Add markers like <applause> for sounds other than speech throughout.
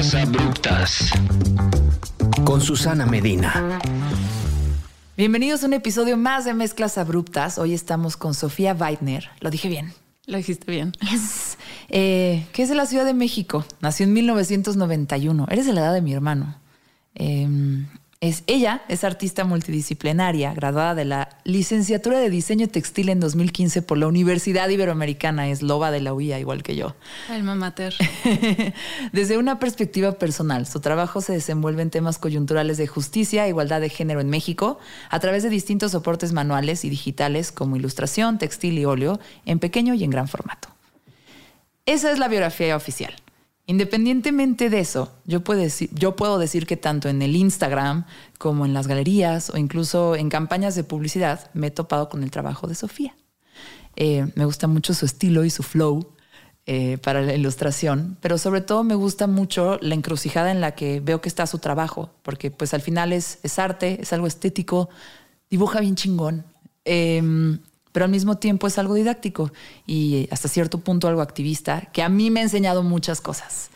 Mezclas abruptas. Con Susana Medina. Bienvenidos a un episodio más de Mezclas Abruptas. Hoy estamos con Sofía Weidner. Lo dije bien. Lo dijiste bien. Yes. Eh, que es de la Ciudad de México. Nació en 1991. Eres de la edad de mi hermano. Eh, es, ella es artista multidisciplinaria, graduada de la licenciatura de diseño textil en 2015 por la Universidad Iberoamericana, es loba de la UIA, igual que yo. Alma mater. <laughs> Desde una perspectiva personal, su trabajo se desenvuelve en temas coyunturales de justicia e igualdad de género en México a través de distintos soportes manuales y digitales como ilustración, textil y óleo, en pequeño y en gran formato. Esa es la biografía oficial. Independientemente de eso, yo puedo, decir, que tanto en el Instagram como en las galerías o incluso en campañas de publicidad me he topado con el trabajo de Sofía. Eh, me gusta mucho su estilo y su flow eh, para la ilustración, pero sobre todo me gusta mucho la encrucijada en la que veo que está su trabajo, porque pues al final es, arte, es algo estético, dibuja bien chingón. Eh, pero al mismo tiempo es algo didáctico y hasta cierto punto algo activista que a mí me ha enseñado muchas cosas.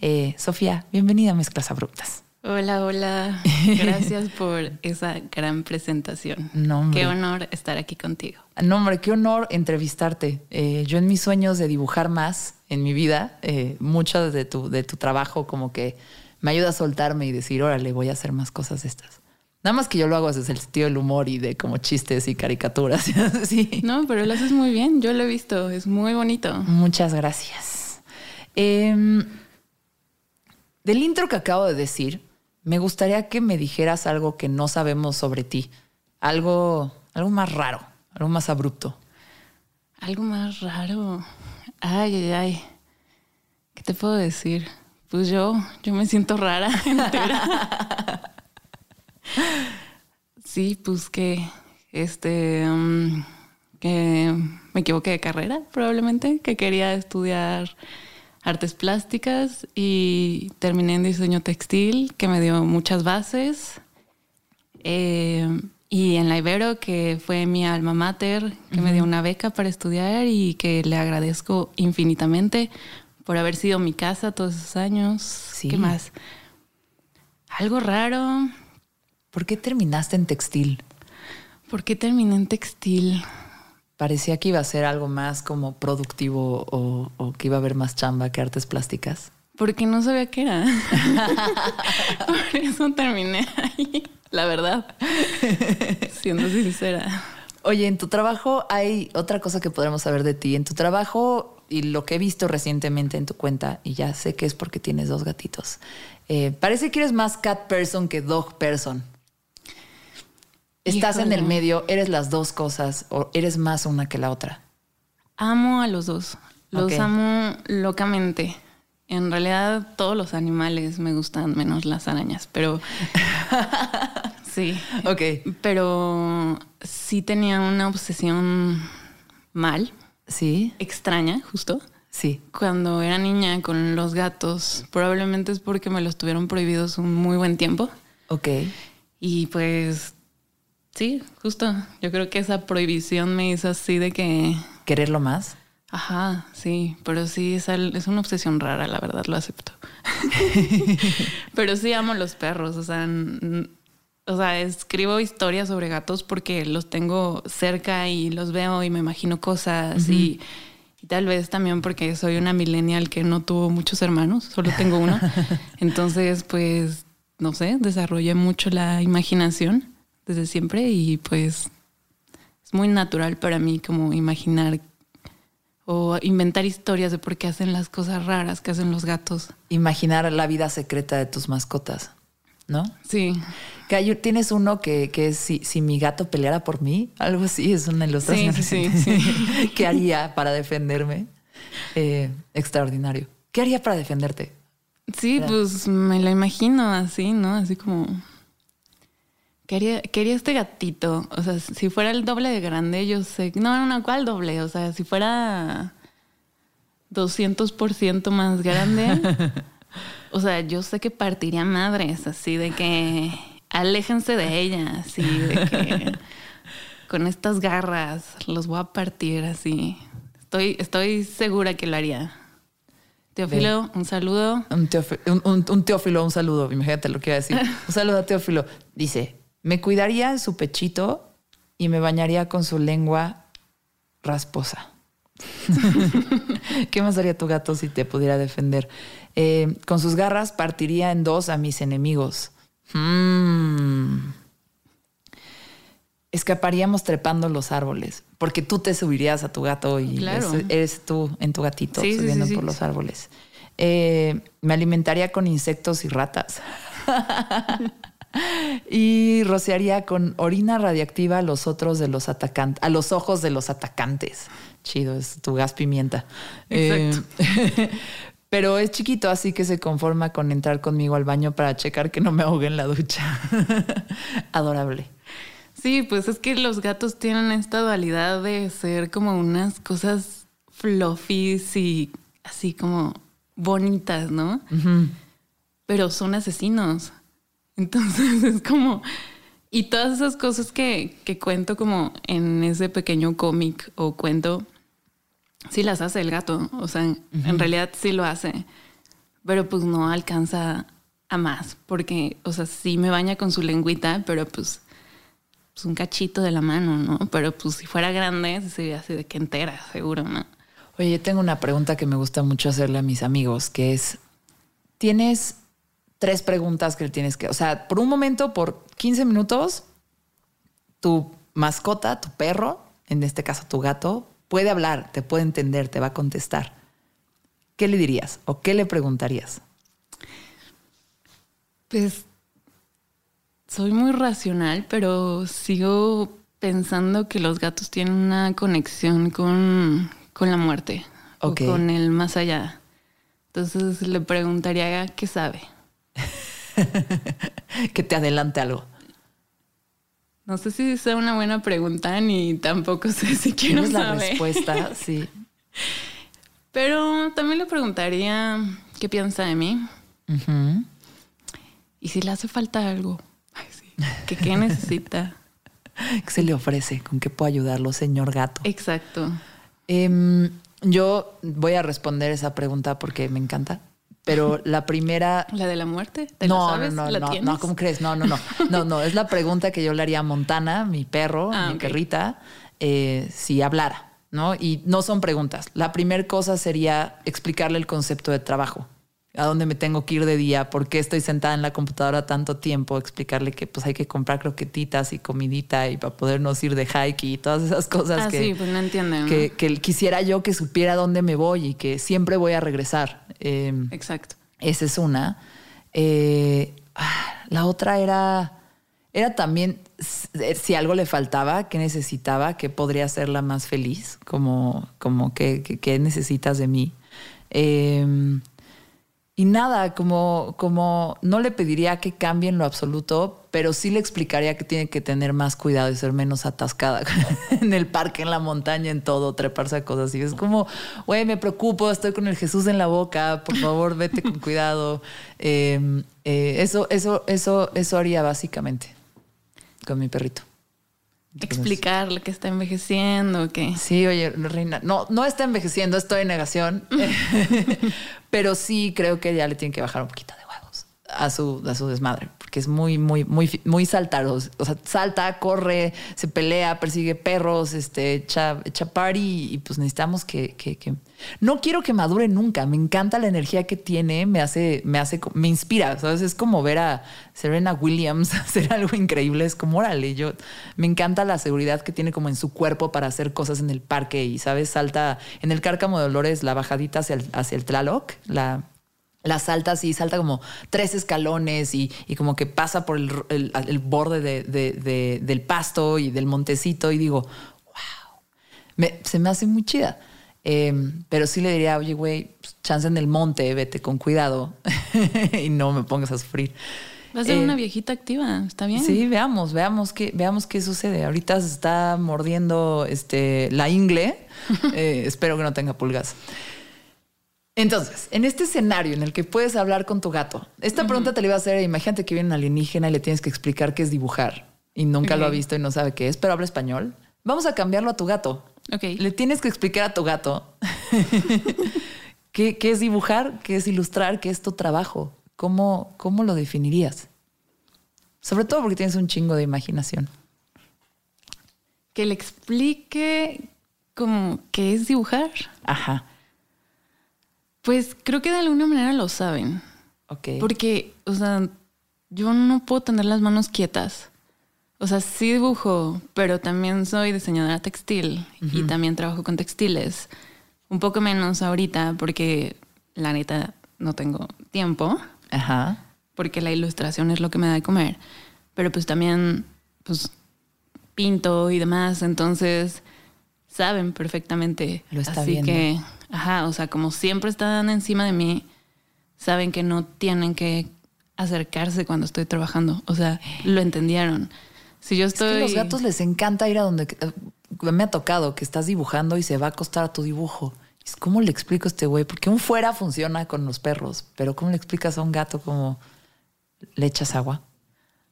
Eh, Sofía, bienvenida a Mezclas Abruptas. Hola, hola. <laughs> Gracias por esa gran presentación. No, qué honor estar aquí contigo. No, hombre, qué honor entrevistarte. Eh, yo en mis sueños de dibujar más en mi vida, eh, mucho de tu, de tu trabajo como que me ayuda a soltarme y decir, órale, voy a hacer más cosas estas. Nada más que yo lo hago desde el sentido del humor y de como chistes y caricaturas. <laughs> sí. No, pero lo haces muy bien. Yo lo he visto. Es muy bonito. Muchas gracias. Eh, del intro que acabo de decir, me gustaría que me dijeras algo que no sabemos sobre ti. Algo, algo más raro, algo más abrupto. Algo más raro. Ay, ay, ay. ¿Qué te puedo decir? Pues yo, yo me siento rara <laughs> entera. <laughs> Sí, pues que este um, que me equivoqué de carrera, probablemente, que quería estudiar artes plásticas y terminé en diseño textil, que me dio muchas bases. Eh, y en la Ibero, que fue mi alma mater, que uh -huh. me dio una beca para estudiar y que le agradezco infinitamente por haber sido mi casa todos esos años. Sí. ¿Qué más? Algo raro. ¿Por qué terminaste en textil? ¿Por qué terminé en textil? Parecía que iba a ser algo más como productivo o, o que iba a haber más chamba que artes plásticas. Porque no sabía qué era. <laughs> Por eso terminé ahí, la verdad. Siendo sincera. Oye, en tu trabajo hay otra cosa que podremos saber de ti. En tu trabajo y lo que he visto recientemente en tu cuenta, y ya sé que es porque tienes dos gatitos, eh, parece que eres más cat person que dog person. Estás Híjole. en el medio, eres las dos cosas o eres más una que la otra. Amo a los dos. Los okay. amo locamente. En realidad todos los animales me gustan, menos las arañas, pero <laughs> sí. Ok. Pero sí tenía una obsesión mal. Sí. Extraña, justo. Sí. Cuando era niña con los gatos, probablemente es porque me los tuvieron prohibidos un muy buen tiempo. Ok. Y pues sí, justo. Yo creo que esa prohibición me hizo así de que... ¿Quererlo más? Ajá, sí, pero sí, es, es una obsesión rara, la verdad, lo acepto. <laughs> pero sí amo los perros, o sea, o sea, escribo historias sobre gatos porque los tengo cerca y los veo y me imagino cosas uh -huh. y, y, tal vez también porque soy una millennial que no tuvo muchos hermanos, solo tengo uno. <laughs> Entonces, pues, no sé, desarrollé mucho la imaginación desde siempre y pues es muy natural para mí como imaginar o inventar historias de por qué hacen las cosas raras que hacen los gatos. Imaginar la vida secreta de tus mascotas, ¿no? Sí. Que hay, tienes uno que, que es si, si, mi gato peleara por mí, algo así, es una ilustración. Sí, sí, <laughs> sí. ¿Qué haría para defenderme? Eh, extraordinario. ¿Qué haría para defenderte? Sí, pues me lo imagino así, ¿no? Así como Quería, quería este gatito. O sea, si fuera el doble de grande, yo sé. No, no, ¿cuál doble? O sea, si fuera 200% más grande. <laughs> o sea, yo sé que partiría madres, así de que aléjense de ella, así de que con estas garras los voy a partir así. Estoy, estoy segura que lo haría. Teófilo, un saludo. Un, un, Teófilo, un saludo. Imagínate lo que iba a decir. <laughs> Un saludo a Teófilo. Dice, me cuidaría en su pechito y me bañaría con su lengua rasposa. <laughs> ¿Qué más haría tu gato si te pudiera defender? Eh, con sus garras partiría en dos a mis enemigos. Mm. Escaparíamos trepando los árboles, porque tú te subirías a tu gato y eres, tú en tu gatito subiendo por los árboles. Eh, me alimentaría con insectos y ratas. <laughs> y rociaría con orina radiactiva a los otros de los atacantes, a los ojos de los atacantes. Chido, es tu gas pimienta. Exacto. Eh, <laughs> pero es chiquito, así que se conforma con entrar conmigo al baño para checar que no me ahogue en la ducha. <laughs> Adorable. Sí, pues es que los gatos tienen esta dualidad de ser como unas cosas fluffies y así como bonitas, ¿no? Pero son asesinos. Entonces <laughs> es como... Y todas esas cosas que, que cuento como en ese pequeño cómic o cuento, sí las hace el gato. O sea, en realidad sí lo hace. Pero pues no alcanza a más. Porque, o sea, sí me baña con su lengüita, pero pues pues, un cachito de la mano, ¿no? Pero pues si fuera grande, sería así de que entera, seguro, ¿no? Oye, tengo una pregunta que me gusta mucho hacerle a mis amigos, que es, tienes tres preguntas que le tienes que, o sea, por un momento, por 15 minutos, tu mascota, tu perro, en este caso tu gato, puede hablar, te puede entender, te va a contestar. ¿Qué le dirías o qué le preguntarías? Pues soy muy racional, pero sigo pensando que los gatos tienen una conexión con, la muerte o con el más allá. Entonces le preguntaría qué sabe. <laughs> que te adelante algo. No sé si sea una buena pregunta ni tampoco <laughs> sé si quiero saber. la respuesta, <laughs> sí. Pero también le preguntaría qué piensa de mí. Y si le hace falta algo. ¿Qué, qué necesita? ¿Qué se le ofrece? ¿Con qué puedo ayudarlo, señor gato? Exacto. Em, yo voy a responder esa pregunta porque me encanta. Pero la primera. <laughs> ¿La de la muerte? no, no, no, no, no, ¿cómo crees? No, no, no. No, no, es la pregunta que yo le haría a Montana, mi perro, ah, mi perrita, eh, si hablara, ¿no? Y no son preguntas. La primera cosa sería explicarle el concepto de trabajo a dónde me tengo que ir de día, por qué estoy sentada en la computadora tanto tiempo, explicarle que pues hay que comprar croquetitas y comidita y para podernos ir de hike y todas esas cosas ah, que, sí, pues no entienden, que, quisiera yo que supiera dónde me voy y que siempre voy a regresar. Em, Exacto. Esa es una. Eh, ah, la otra era, era también si algo le faltaba, qué necesitaba, qué podría hacerla más feliz, como, como qué, qué necesitas de mí. Eh, y nada, como, como no le pediría que cambie en lo absoluto, pero sí le explicaría que tiene que tener más cuidado y ser menos atascada <laughs> en el parque, en la montaña, en todo, treparse a cosas así. Es como, güey, me preocupo, estoy con el Jesús en la boca, por favor, vete con cuidado. <laughs> Em, eh, eso, eso, eso, eso haría básicamente con mi perrito. Explicarle que está envejeciendo, que sí, oye, Reina, no, no está envejeciendo, estoy en negación, <laughs> <laughs> pero sí creo que ya le tienen que bajar un poquito de huevos a su, a su desmadre que es muy, muy, muy, muy saltaros. O sea, salta, corre, se pelea, persigue perros, este, echa, party y pues necesitamos que, que, no quiero que madure nunca. Me encanta la energía que tiene, me hace, me hace, me inspira. ¿sabes? Es como ver a Serena Williams <laughs> hacer algo increíble. Es como, órale, yo me encanta la seguridad que tiene como en su cuerpo para hacer cosas en el parque y, ¿sabes? Salta en el cárcamo de Dolores, la bajadita hacia el, hacia el Tlaloc, la la salta así, salta como tres escalones y, como que pasa por el, borde del pasto y del montecito y digo, wow, se me hace muy chida. Em, pero sí le diría, oye, güey, pues, chance en el monte, vete con cuidado <laughs> y no me pongas a sufrir. Va a ser una eh, viejita activa, está bien. Sí, veamos, veamos qué, veamos qué sucede. Ahorita se está mordiendo este, la ingle. <laughs> Eh, espero que no tenga pulgas. Entonces, en este escenario en el que puedes hablar con tu gato, esta pregunta te la iba a hacer, imagínate que viene un alienígena y le tienes que explicar qué es dibujar y nunca lo ha visto y no sabe qué es, pero habla español. Vamos a cambiarlo a tu gato. Le tienes que explicar a tu gato <laughs> ¿Qué, ¿Qué, es dibujar? ¿Qué es ilustrar? ¿Qué es tu trabajo? ¿Cómo, ¿Cómo lo definirías? Sobre todo porque tienes un chingo de imaginación. Que le explique como qué es dibujar. Ajá. Pues creo que de alguna manera lo saben. Ok. Porque, o sea, yo no puedo tener las manos quietas. O sea, sí dibujo, pero también soy diseñadora textil y también trabajo con textiles. Un poco menos ahorita porque la neta no tengo tiempo. Ajá. Porque la ilustración es lo que me da de comer. Pero pues también, pues, pinto y demás. Entonces, saben perfectamente. Lo está Así viendo. que, ajá, o sea, como siempre están encima de mí, saben que no tienen que acercarse cuando estoy trabajando. O sea, lo entendieron. Si yo Es estoy. que los gatos les encanta ir a donde... eh, Me ha tocado que estás dibujando y se va a acostar a tu dibujo. Es ¿Cómo le explico a este güey? Porque un fuera funciona con los perros, pero ¿cómo le explicas a un gato como le echas agua?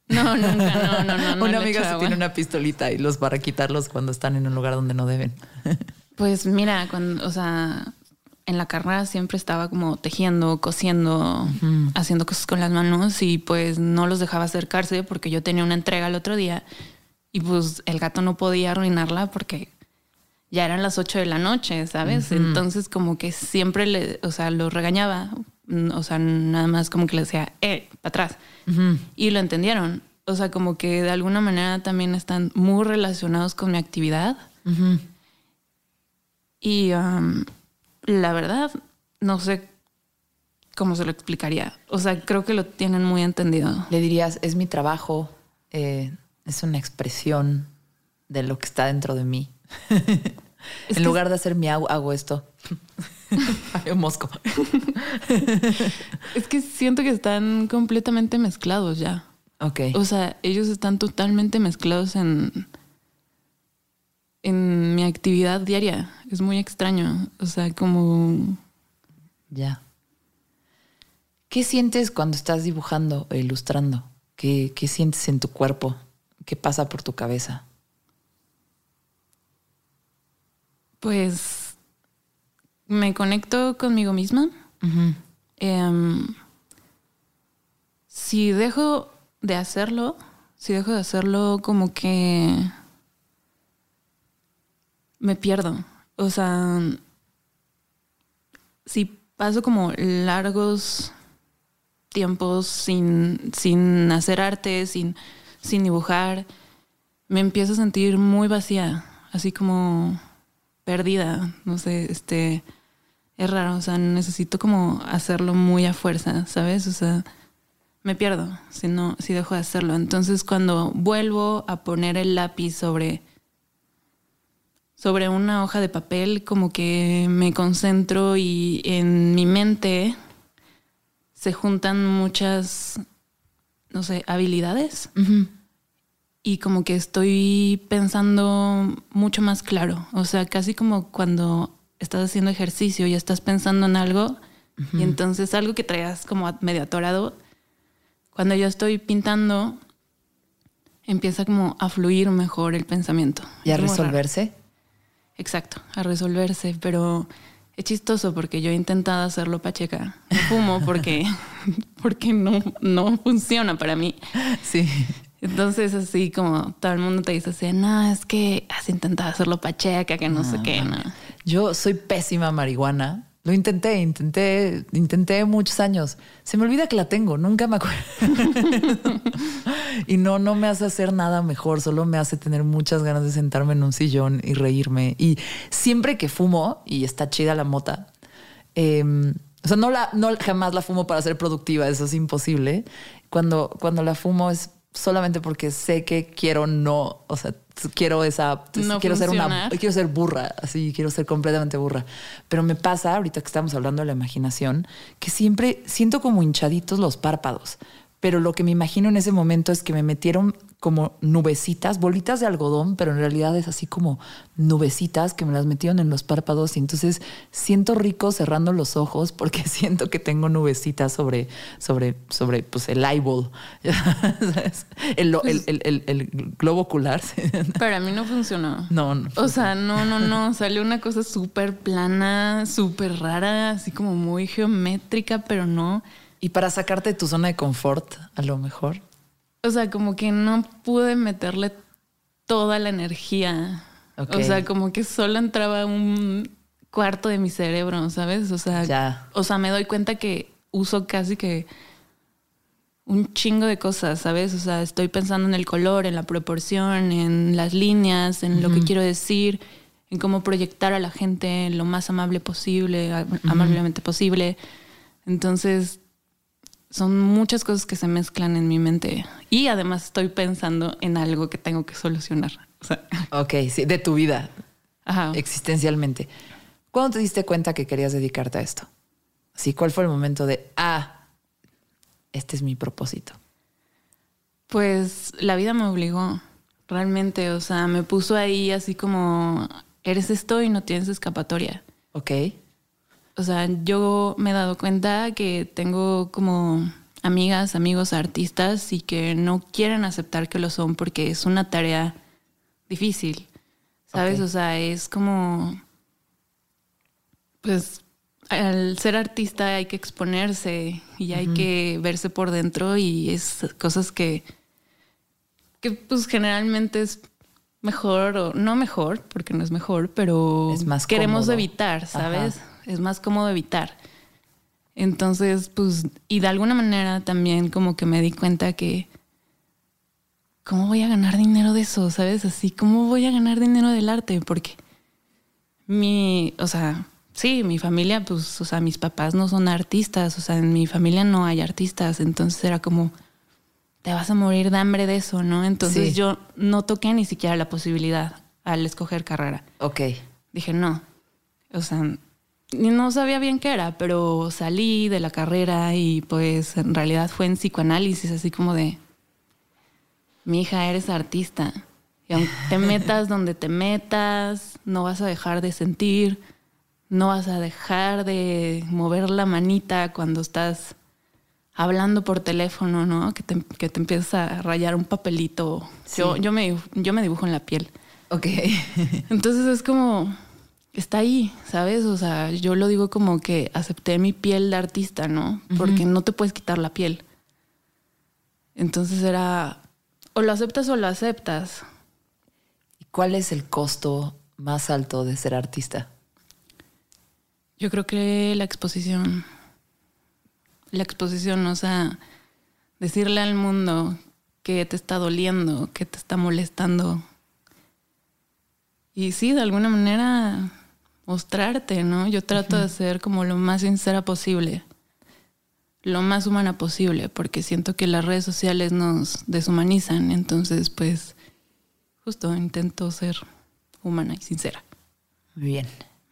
No, nunca, no, no, no. una amiga se agua. tiene una pistolita y los para quitarlos cuando están en un lugar donde no deben. <laughs> Pues mira, cuando, o sea, en la carrera siempre estaba como tejiendo, cosiendo, haciendo cosas con las manos y pues no los dejaba acercarse porque yo tenía una entrega el otro día y pues el gato no podía arruinarla porque ya eran las 8 de la noche, ¿sabes? Entonces como que siempre le, o sea, lo regañaba, o sea, nada más como que le decía, eh, para atrás. Y lo entendieron. O sea, como que de alguna manera también están muy relacionados con mi actividad. Y um, la verdad, no sé cómo se lo explicaría. O sea, creo que lo tienen muy entendido. Le dirías, es mi trabajo, eh, es una expresión de lo que está dentro de mí. <laughs> En lugar de hacer miau, hago esto. <laughs> <laughs> Ay, un mosco. Es que siento que están completamente mezclados ya. Ok. O sea, ellos están totalmente mezclados en, en mi actividad diaria. Es muy extraño. O sea, como Ya. ¿Qué sientes cuando estás dibujando e ilustrando? ¿Qué, qué sientes en tu cuerpo? ¿Qué pasa por tu cabeza? Pues me conecto conmigo misma. Em, si dejo de hacerlo, si dejo de hacerlo, como que me pierdo. O sea, si paso como largos tiempos sin, sin hacer arte, sin, sin dibujar, me empiezo a sentir muy vacía, así como perdida, no sé, este, es raro, o sea, necesito como hacerlo muy a fuerza, ¿sabes? O sea, me pierdo si no, si dejo de hacerlo. Entonces, cuando vuelvo a poner el lápiz sobre sobre una hoja de papel, como que me concentro y en mi mente se juntan muchas, no sé, habilidades y como que estoy pensando mucho más claro. O sea, casi como cuando estás haciendo ejercicio y estás pensando en algo y entonces algo que traías como medio atorado, cuando yo estoy pintando, empieza como a fluir mejor el pensamiento. ¿Y a raro. resolverse? Exacto, a resolverse, pero es chistoso porque yo he intentado hacerlo pacheca. No fumo porque, <laughs> porque no, no funciona para mí. Sí. Entonces, así como todo el mundo te dice así, no, es que has intentado hacerlo pacheca, que no, sé qué, no. Yo soy pésima marihuana. Lo intenté, intenté, intenté muchos años. Se me olvida que la tengo, nunca me acuerdo. <laughs> y no, no me hace hacer nada mejor, solo me hace tener muchas ganas de sentarme en un sillón y reírme. Y siempre que fumo, y está chida la mota, eh, o sea, no, la, no jamás la fumo para ser productiva, eso es imposible. Cuando, cuando la fumo es solamente porque sé que quiero no, o sea, quiero esa, No quiero ser una, quiero ser burra, así, quiero ser completamente burra. Pero me pasa, ahorita que estamos hablando de la imaginación, que siempre siento como hinchaditos los párpados. Pero lo que me imagino en ese momento es que me metieron como nubecitas, bolitas de algodón, pero en realidad es así como nubecitas que me las metieron en los párpados y entonces siento rico cerrando los ojos porque <laughs> siento que tengo nubecitas sobre, sobre, sobre pues el eyeball, <laughs> el, el, el, el, globo ocular. <laughs> Pero a mí no funcionó. No, no. O sea, no, no, no. Salió una cosa súper plana, súper rara, así como muy geométrica, pero no. Y para sacarte de tu zona de confort, a lo mejor. O sea, como que no pude meterle toda la energía. O sea, como que solo entraba un cuarto de mi cerebro, ¿sabes? O sea, o sea, me doy cuenta que uso casi que un chingo de cosas, ¿sabes? O sea, estoy pensando en el color, en la proporción, en las líneas, en lo que quiero decir, en cómo proyectar a la gente lo más amable posible, amablemente posible. Entonces, son muchas cosas que se mezclan en mi mente y además estoy pensando en algo que tengo que solucionar. <laughs> ok, sí, de tu vida, existencialmente. ¿Cuándo te diste cuenta que querías dedicarte a esto? Así, ¿cuál fue el momento de, ah, este es mi propósito? Pues la vida me obligó, realmente, o sea, me puso ahí así como, eres esto y no tienes escapatoria. Ok. O sea, yo me he dado cuenta que tengo como amigas, amigos artistas y que no quieren aceptar que lo son porque es una tarea difícil, ¿sabes? O sea, es como, pues, al ser artista hay que exponerse y hay que verse por dentro y es cosas que, que pues generalmente es mejor o no mejor, porque no es mejor, pero es más queremos evitar, ¿sabes? es más cómodo evitar. Entonces, pues, y de alguna manera también como que me di cuenta que, ¿cómo voy a ganar dinero de eso? ¿Sabes? Así, ¿cómo voy a ganar dinero del arte? Porque mi, o sea, sí, mi familia, pues, o sea, mis papás no son artistas, o sea, en mi familia no hay artistas, entonces era como, te vas a morir de hambre de eso, ¿no? Entonces yo no toqué ni siquiera la posibilidad al escoger carrera. Ok. Dije, no, o sea, no sabía bien qué era, pero salí de la carrera y pues en realidad fue en psicoanálisis, así como de, mi hija, eres artista. Y aunque te <laughs> metas donde te metas, no vas a dejar de sentir, no vas a dejar de mover la manita cuando estás hablando por teléfono, ¿no? Que te, que te empiezas a rayar un papelito. Yo, yo, me, yo me dibujo en la piel. Ok. <laughs> Entonces es como, está ahí, ¿sabes? O sea, yo lo digo como que acepté mi piel de artista, ¿no? Porque no te puedes quitar la piel. Entonces era, o lo aceptas o lo aceptas. ¿Y cuál es el costo más alto de ser artista? Yo creo que la exposición. La exposición, o sea, decirle al mundo que te está doliendo, que te está molestando. Y sí, de alguna manera mostrarte, ¿no? Yo trato de ser como lo más sincera posible, lo más humana posible, porque siento que las redes sociales nos deshumanizan, entonces pues justo intento ser humana y sincera. Bien,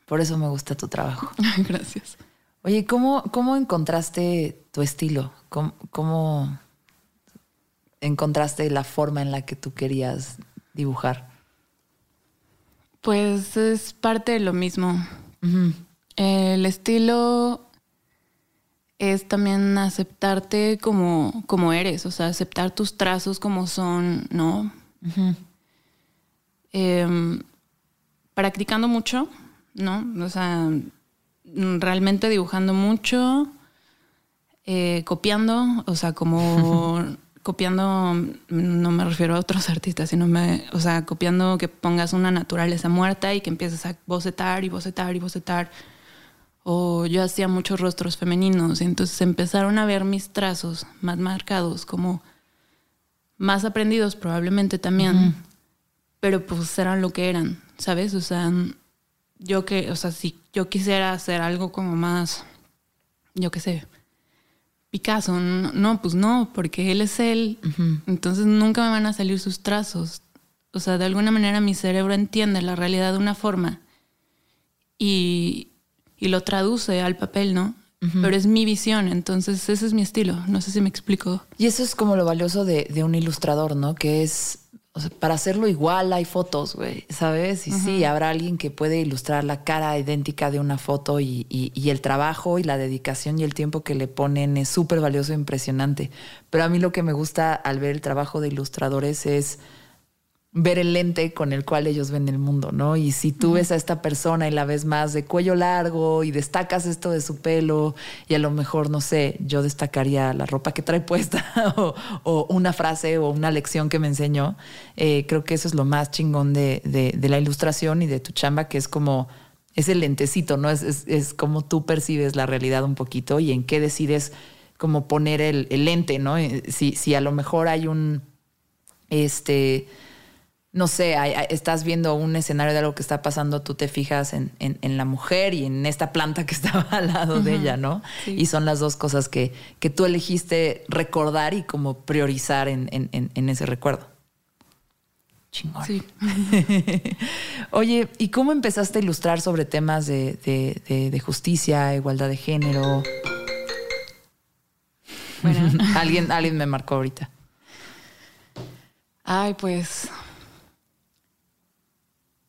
por eso me gusta tu trabajo. <laughs> Gracias. Oye, ¿cómo, cómo encontraste tu estilo? ¿Cómo, ¿Cómo encontraste la forma en la que tú querías dibujar? Pues es parte de lo mismo. El estilo es también aceptarte como, como eres, o sea, aceptar tus trazos como son, ¿no? Em, practicando mucho, ¿no? O sea, realmente dibujando mucho, eh, copiando, o sea, como <laughs> copiando, no me refiero a otros artistas, sino me, o sea, copiando que pongas una naturaleza muerta y que empieces a bocetar y bocetar y bocetar. O yo hacía muchos rostros femeninos, y entonces empezaron a ver mis trazos más marcados, como más aprendidos probablemente también, pero pues eran lo que eran, ¿sabes? O sea, yo que, o sea, si yo quisiera hacer algo como más, yo qué sé, Picasso, no, pues no, porque él es él, entonces nunca me van a salir sus trazos. O sea, de alguna manera mi cerebro entiende la realidad de una forma y, lo traduce al papel, ¿no? pero es mi visión, entonces ese es mi estilo, no sé si me explico. Y eso es como lo valioso de, de un ilustrador, ¿no? Que es o sea, para hacerlo igual hay fotos, güey, ¿sabes? Y sí, habrá alguien que puede ilustrar la cara idéntica de una foto y, y, el trabajo y la dedicación y el tiempo que le ponen es súper valioso e impresionante. Pero a mí lo que me gusta al ver el trabajo de ilustradores es ver el lente con el cual ellos ven el mundo, ¿no? Y si tú ves a esta persona y la ves más de cuello largo y destacas esto de su pelo y a lo mejor, no sé, yo destacaría la ropa que trae puesta <laughs> o, una frase o una lección que me enseñó, eh, creo que eso es lo más chingón de, de, la ilustración y de tu chamba, que es como ese lentecito, ¿no? Es, es, como tú percibes la realidad un poquito y en qué decides como poner el, el lente, ¿no? Eh, si, si a lo mejor hay un, este no sé, estás viendo un escenario de algo que está pasando, tú te fijas en, la mujer y en esta planta que <laughs> estaba al lado de ella, ¿no? Y son las dos cosas que, que, tú elegiste recordar y como priorizar en, ese recuerdo. Chingón. Sí. <laughs> Oye, ¿y cómo empezaste a ilustrar sobre temas de, de justicia, igualdad de género? Bueno. <laughs> alguien, alguien me marcó ahorita. Ay, pues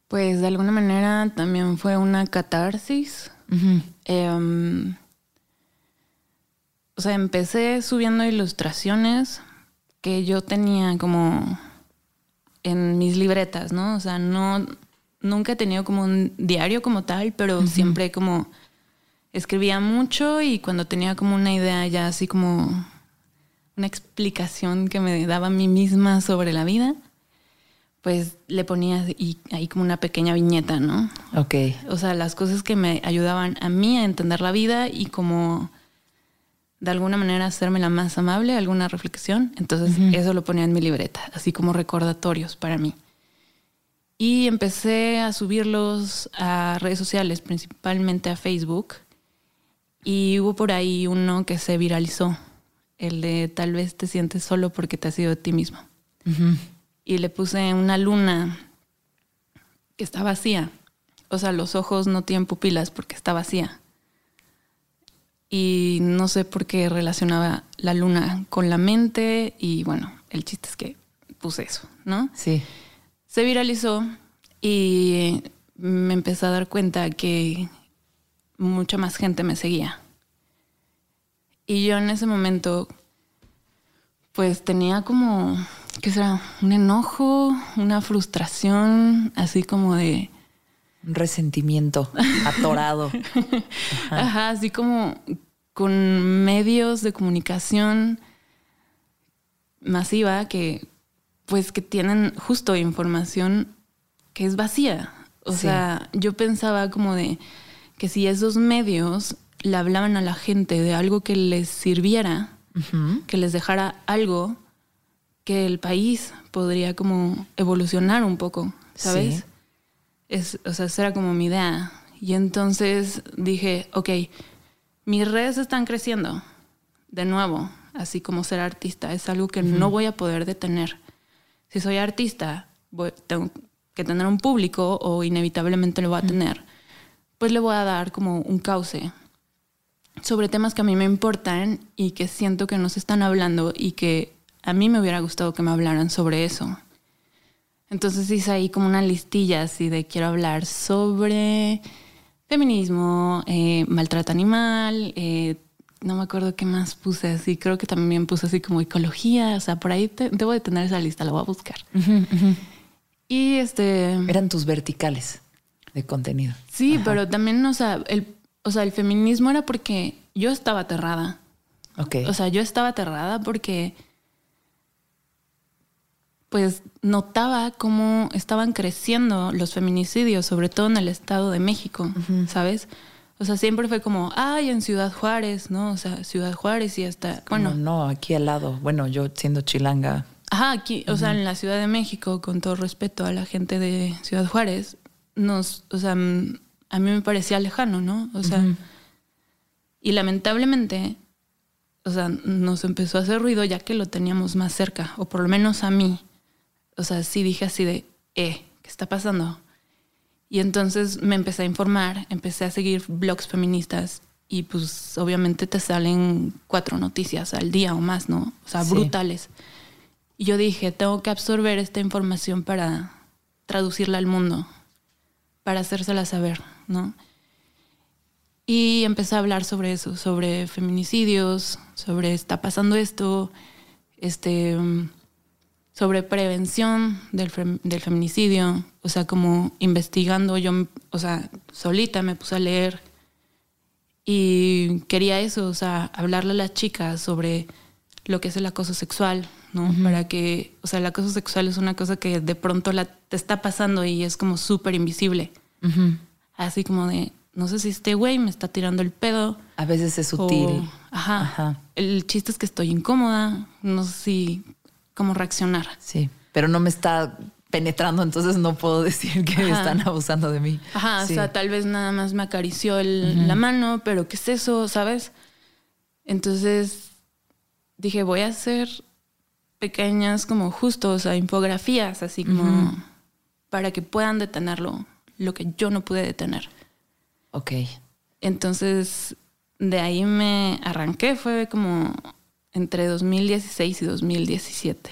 pues de alguna manera también fue una catarsis. Em, o sea, empecé subiendo ilustraciones que yo tenía como en mis libretas, ¿no? O sea, no, nunca he tenido como un diario como tal, pero siempre como escribía mucho y cuando tenía como una idea ya así como una explicación que me daba a mí misma sobre la vida, pues le ponía ahí como una pequeña viñeta, ¿no? Ok. O sea, las cosas que me ayudaban a mí a entender la vida y como de alguna manera hacerme la más amable, alguna reflexión. Entonces eso lo ponía en mi libreta, así como recordatorios para mí. Y empecé a subirlos a redes sociales, principalmente a Facebook. Y hubo por ahí uno que se viralizó, el de tal vez te sientes solo porque te has ido de ti mismo y le puse una luna que está vacía. O sea, los ojos no tienen pupilas porque está vacía. Y no sé por qué relacionaba la luna con la mente y bueno, el chiste es que puse eso, ¿no? Sí. Se viralizó y me empecé a dar cuenta que mucha más gente me seguía. Y yo en ese momento, pues tenía como ¿qué será? Un enojo, una frustración, así como de... Un resentimiento <laughs> atorado. Ajá. así como con medios de comunicación masiva que pues que tienen justo información que es vacía. O sea, yo pensaba como de que si esos medios le hablaban a la gente de algo que les sirviera, que les dejara algo, que el país podría como evolucionar un poco, ¿sabes? Es, o sea, esa era como mi idea. Y entonces dije, ok, mis redes están creciendo de nuevo, así como ser artista. Es algo que no voy a poder detener. Si soy artista, tengo que tener un público o inevitablemente lo voy a tener. Pues le voy a dar como un cauce sobre temas que a mí me importan y que siento que nos están hablando y que a mí me hubiera gustado que me hablaran sobre eso. Entonces hice ahí como una listilla así de quiero hablar sobre feminismo, eh, maltrato animal, eh, no me acuerdo qué más puse así, creo que también puse así como ecología, o sea, por ahí debo de tener esa lista, la voy a buscar. <laughs> Y este... Eran tus verticales de contenido. Sí, pero también, o sea, el, o sea, el feminismo era porque yo estaba aterrada. Ok. O sea, yo estaba aterrada porque pues notaba cómo estaban creciendo los feminicidios, sobre todo en el Estado de México, ¿sabes? O sea, siempre fue como, ay, en Ciudad Juárez, ¿no? O sea, Ciudad Juárez y hasta, bueno. No, aquí al lado. Bueno, yo siendo chilanga. Ajá, aquí, o sea, en la Ciudad de México, con todo respeto a la gente de Ciudad Juárez, nos, o sea, a mí me parecía lejano, ¿no? O sea, y lamentablemente, o sea, nos empezó a hacer ruido ya que lo teníamos más cerca, o por lo menos a mí o sea, sí dije así de, eh, ¿qué está pasando? Y entonces me empecé a informar, empecé a seguir blogs feministas y pues obviamente te salen cuatro noticias al día o más, ¿no? O sea, brutales. Y yo dije, tengo que absorber esta información para traducirla al mundo, para hacérsela saber, ¿no? Y empecé a hablar sobre eso, sobre feminicidios, sobre está pasando esto, este, sobre prevención del, del feminicidio, o sea, como investigando, yo, o sea, solita me puse a leer y quería eso, o sea, hablarle a las chicas sobre lo que es el acoso sexual, ¿no? Para que, o sea, el acoso sexual es una cosa que de pronto la, te está pasando y es como súper invisible. Así como de, no sé si este güey me está tirando el pedo. A veces es sutil. ajá, ajá. El chiste es que estoy incómoda, no sé si cómo reaccionar. Sí, pero no me está penetrando, entonces no puedo <laughs> decir que están abusando de mí. Ajá, o sea, tal vez nada más me acarició la mano, pero ¿qué es eso? ¿Sabes? Entonces dije, voy a hacer pequeñas como justo, o sea, infografías, así como para que puedan detenerlo, lo que yo no pude detener. Ok. Entonces, de ahí me arranqué, fue como entre 2016 y 2017.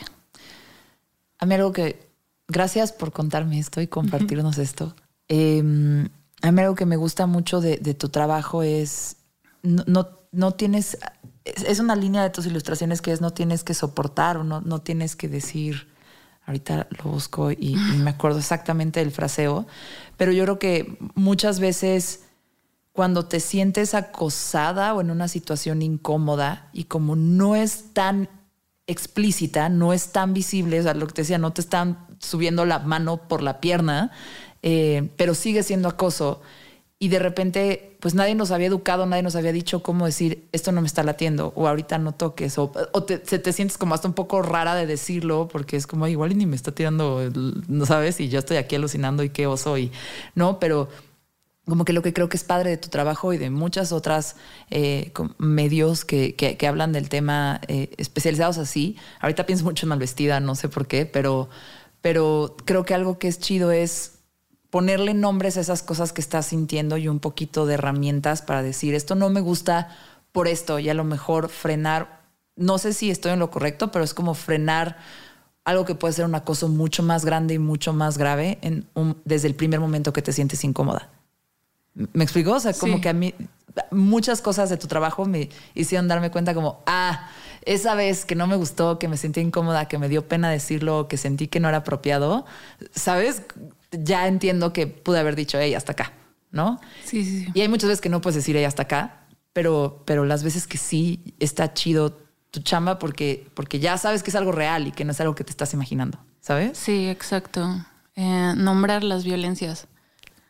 A mí algo que gracias por contarme esto y compartirnos esto. Em, a mí algo que me gusta mucho de, tu trabajo es, no, no, tienes, es, una línea de tus ilustraciones que es no tienes que soportar o no, no tienes que decir, ahorita lo busco y, me acuerdo exactamente del fraseo, pero yo creo que muchas veces cuando te sientes acosada o en una situación incómoda y como no es tan explícita, no es tan visible, o sea, lo que te decía, no te están subiendo la mano por la pierna, eh, pero sigue siendo acoso. Y de repente, pues nadie nos había educado, nadie nos había dicho cómo decir, esto no me está latiendo, o ahorita no toques, o, te, se te sientes como hasta un poco rara de decirlo, porque es como igual y ni me está tirando, no sabes, y yo estoy aquí alucinando y qué oso, y no, pero como que lo que creo que es padre de tu trabajo y de muchas otras eh, medios que, que, hablan del tema eh, especializados así. Ahorita pienso mucho en Malvestida, no sé por qué, pero, pero creo que algo que es chido es ponerle nombres a esas cosas que estás sintiendo y un poquito de herramientas para decir, esto no me gusta por esto y a lo mejor frenar, no sé si estoy en lo correcto, pero es como frenar algo que puede ser un acoso mucho más grande y mucho más grave en desde el primer momento que te sientes incómoda. ¿Me explicó? O sea, como que a mí muchas cosas de tu trabajo me hicieron darme cuenta como, ah, esa vez que no me gustó, que me sentí incómoda, que me dio pena decirlo, que sentí que no era apropiado, ¿sabes? Ya entiendo que pude haber dicho, hey, hasta acá, ¿no? Sí, sí, sí. Y hay muchas veces que no puedes decir, hey, hasta acá, pero, pero las veces que sí está chido tu chamba porque, porque ya sabes que es algo real y que no es algo que te estás imaginando, ¿sabes? Sí, exacto. Eh, nombrar las violencias.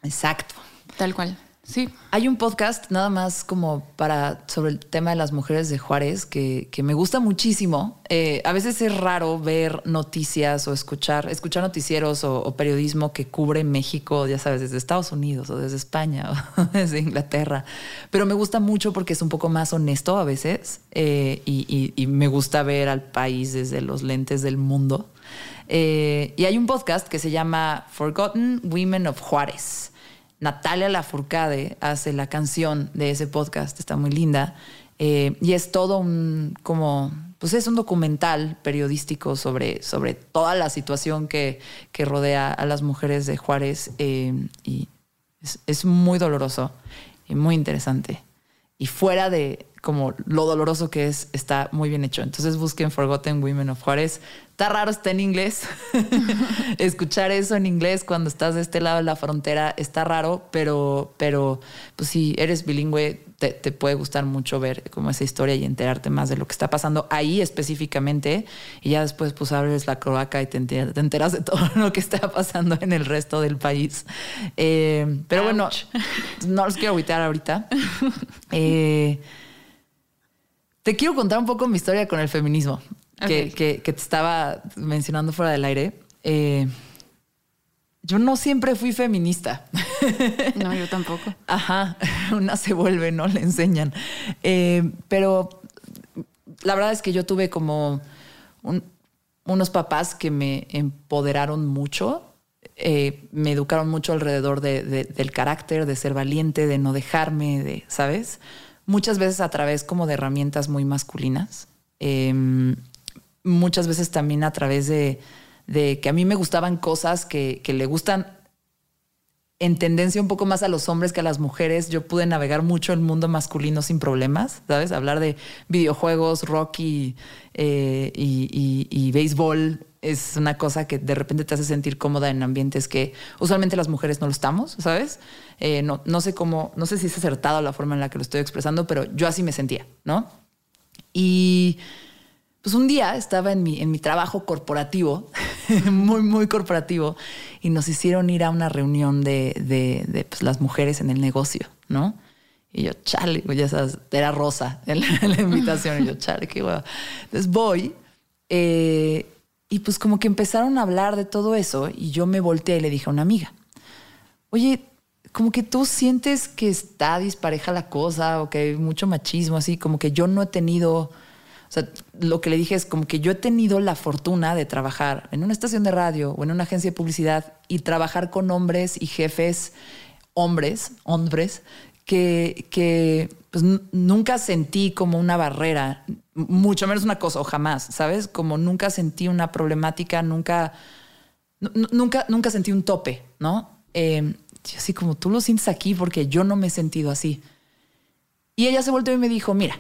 Exacto. Tal cual. Sí. Hay un podcast nada más como para sobre el tema de las mujeres de Juárez que, me gusta muchísimo. Eh, a veces es raro ver noticias o escuchar, escuchar noticieros o, periodismo que cubre México, ya sabes, desde Estados Unidos o desde España <laughs> o desde Inglaterra. Pero me gusta mucho porque es un poco más honesto a veces eh, y, me gusta ver al país desde los lentes del mundo. Eh, y hay un podcast que se llama Forgotten Women of Juárez. Natalia Lafourcade hace la canción de ese podcast, está muy linda. Eh, y es todo un, como, pues es un documental periodístico sobre, sobre toda la situación que, que rodea a las mujeres de Juárez. Eh, y es, es, muy doloroso y muy interesante. Y fuera de como lo doloroso que es, está muy bien hecho. Entonces busquen Forgotten Women of Juárez. Está raro, está en inglés. <laughs> Escuchar eso en inglés cuando estás de este lado de la frontera está raro, pero, pero pues si eres bilingüe, te, puede gustar mucho ver como esa historia y enterarte más de lo que está pasando ahí específicamente. Y ya después pues abres la croaca y te enteras, de <laughs> todo lo que está pasando en el resto del país. Eh, pero bueno, no los quiero agüitar ahorita. <laughs> Eh, te quiero contar un poco mi historia con el feminismo que, te estaba mencionando fuera del aire. Eh, yo no siempre fui feminista. <laughs> No, yo tampoco. Ajá, <laughs> una se vuelve, ¿no? Le enseñan. Eh, pero la verdad es que yo tuve como unos papás que me empoderaron mucho, eh, me educaron mucho alrededor del carácter, de ser valiente, de no dejarme, de, ¿sabes? Muchas veces a través como de herramientas muy masculinas, em, muchas veces también a través de, de, que a mí me gustaban cosas que, que le gustan en tendencia un poco más a los hombres que a las mujeres, yo pude navegar mucho el mundo masculino sin problemas, ¿sabes? Hablar de videojuegos, rock y, eh, y, béisbol es una cosa que de repente te hace sentir cómoda en ambientes que usualmente las mujeres no lo estamos, ¿sabes? Eh, no, no sé cómo, no sé si es acertado la forma en la que lo estoy expresando, pero yo así me sentía, ¿no? Y pues un día estaba en mi, en mi trabajo corporativo, <laughs> muy, muy corporativo, y nos hicieron ir a una reunión de, de, pues, las mujeres en el negocio, ¿no? Y yo, chale, ya sabes, era rosa la, invitación. Y yo, chale, qué guay. Entonces voy, eh, y pues como que empezaron a hablar de todo eso, y yo me volteé y le dije a una amiga, oye, como que tú sientes que está dispareja la cosa o que hay mucho machismo, así como que yo no he tenido sea, lo que le dije es como que yo he tenido la fortuna de trabajar en una estación de radio o en una agencia de publicidad y trabajar con hombres y jefes, hombres, hombres, que, pues, nunca sentí como una barrera, mucho menos una cosa, o jamás, ¿sabes? Como nunca sentí una problemática, nunca, nunca, nunca sentí un tope, ¿no? Eh, así como tú lo sientes aquí porque yo no me he sentido así. Y ella se volvió y me dijo, mira,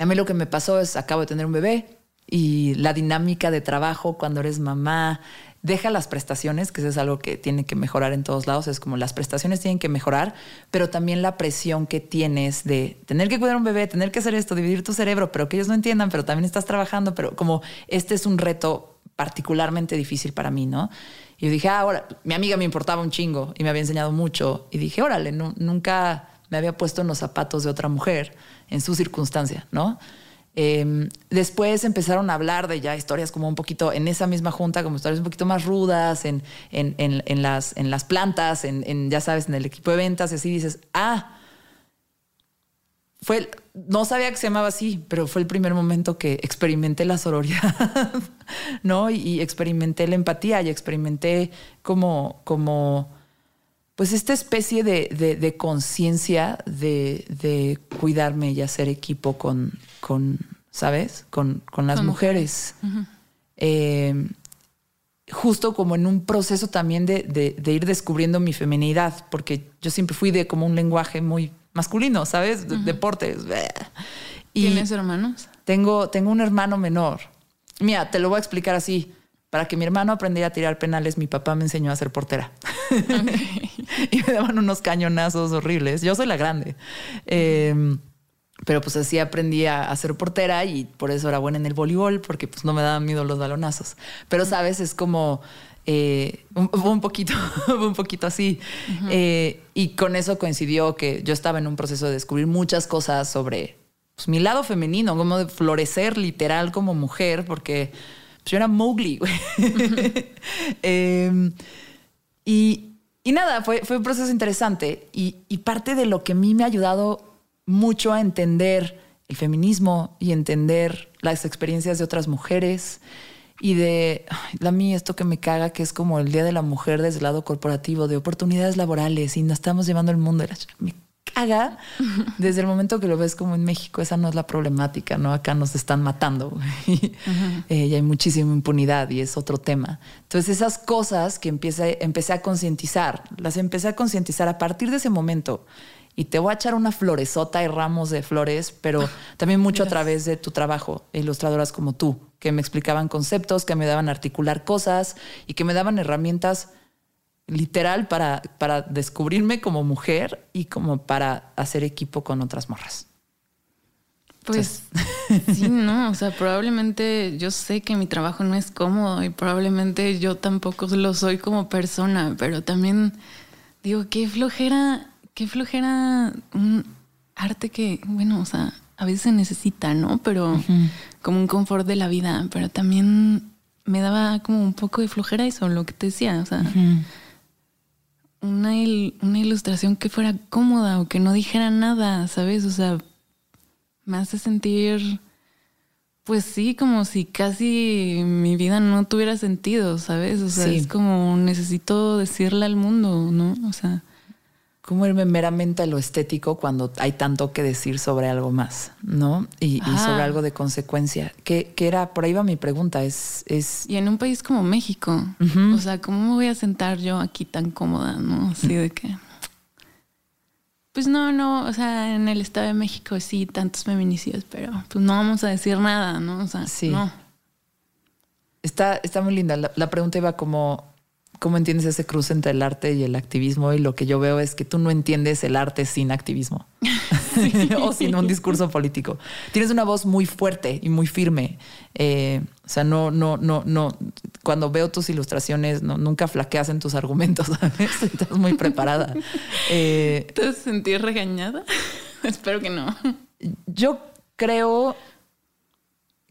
a mí lo que me pasó es, acabo de tener un bebé y la dinámica de trabajo cuando eres mamá, deja las prestaciones, que eso es algo que tiene que mejorar en todos lados, es como las prestaciones tienen que mejorar, pero también la presión que tienes de tener que cuidar un bebé, tener que hacer esto, dividir tu cerebro, pero que ellos no entiendan, pero también estás trabajando, pero como este es un reto particularmente difícil para mí, ¿no? Y yo dije, ah, ahora, mi amiga me importaba un chingo y me había enseñado mucho y dije, órale, nunca me había puesto en los zapatos de otra mujer en su circunstancia, ¿no? Em, después empezaron a hablar de ya historias como un poquito en esa misma junta, como historias un poquito más rudas, en, en, en, las, en las plantas, en, ya sabes, en el equipo de ventas, y así dices, ah, fue, no sabía que se llamaba así, pero fue el primer momento que experimenté la sororidad, <laughs> ¿no? Y, y experimenté la empatía y experimenté como, como pues esta especie de, conciencia de, cuidarme y hacer equipo con, con ¿sabes? Con, las mujeres. Eh, justo como en un proceso también de, ir descubriendo mi feminidad, porque yo siempre fui de como un lenguaje muy masculino, ¿sabes? Deportes. ¿Tienes hermanos? Tengo, tengo un hermano menor. Mira, te lo voy a explicar así. Para que mi hermano aprendiera a tirar penales, mi papá me enseñó a ser portera. <laughs> y me daban unos cañonazos horribles. Yo soy la grande. Em, pero pues así aprendí a, ser portera y por eso era buena en el voleibol, porque pues no me daban miedo los balonazos. Pero, ¿sabes? Es como... Eh, un, poquito, <laughs> un poquito así. Eh, y con eso coincidió que yo estaba en un proceso de descubrir muchas cosas sobre pues, mi lado femenino, como de florecer literal como mujer, porque yo era Mowgli, güey. <laughs> Em, y, nada, fue, fue un proceso interesante. Y, parte de lo que a mí me ha ayudado mucho a entender el feminismo y entender las experiencias de otras mujeres y de a mí esto que me caga que es como el día de la mujer desde el lado corporativo de oportunidades laborales y nos estamos llevando el mundo de la haga desde el momento que lo ves como en México, esa no es la problemática, ¿no? Acá nos están matando eh, y hay muchísima impunidad y es otro tema. Entonces esas cosas que empecé, empecé a concientizar, las empecé a concientizar a partir de ese momento. Y te voy a echar una floresota y ramos de flores, pero también mucho a través de tu trabajo, ilustradoras como tú, que me explicaban conceptos, que me daban articular cosas y que me daban herramientas literal para, para descubrirme como mujer y como para hacer equipo con otras morras. Pues sí, no, <laughs> o sea, probablemente yo sé que mi trabajo no es cómodo y probablemente yo tampoco lo soy como persona, pero también digo, qué flojera, qué flojera un arte que, bueno, o sea, a veces se necesita, ¿no? Pero como un confort de la vida, pero también me daba como un poco de flojera eso, lo que te decía, o sea, una, una ilustración que fuera cómoda o que no dijera nada, ¿sabes? O sea, me hace sentir, pues sí, como si casi mi vida no tuviera sentido, ¿sabes? O sea, es como necesito decirle al mundo, ¿no? O sea. Cómo irme meramente a lo estético cuando hay tanto que decir sobre algo más, ¿no? Y, y Ajá. sobre algo de consecuencia. Que, que era, por ahí va mi pregunta, es, es Y en un país como México, o sea, ¿cómo me voy a sentar yo aquí tan cómoda, no? Así de que. Pues no, no, o sea, en el Estado de México sí, tantos feminicidios, pero pues no vamos a decir nada, ¿no? O sea, Sí. no. Está, está muy linda. La, la pregunta iba como, ¿cómo entiendes ese cruce entre el arte y el activismo? Y lo que yo veo es que tú no entiendes el arte sin activismo <laughs> <laughs> o sin un discurso político. Tienes una voz muy fuerte y muy firme. Eh, o sea, no, no, no, no. Cuando veo tus ilustraciones, no, nunca flaqueas en tus argumentos, ¿sabes? <laughs> Estás muy preparada. Eh, ¿Te sentí regañada? Espero que no. yo creo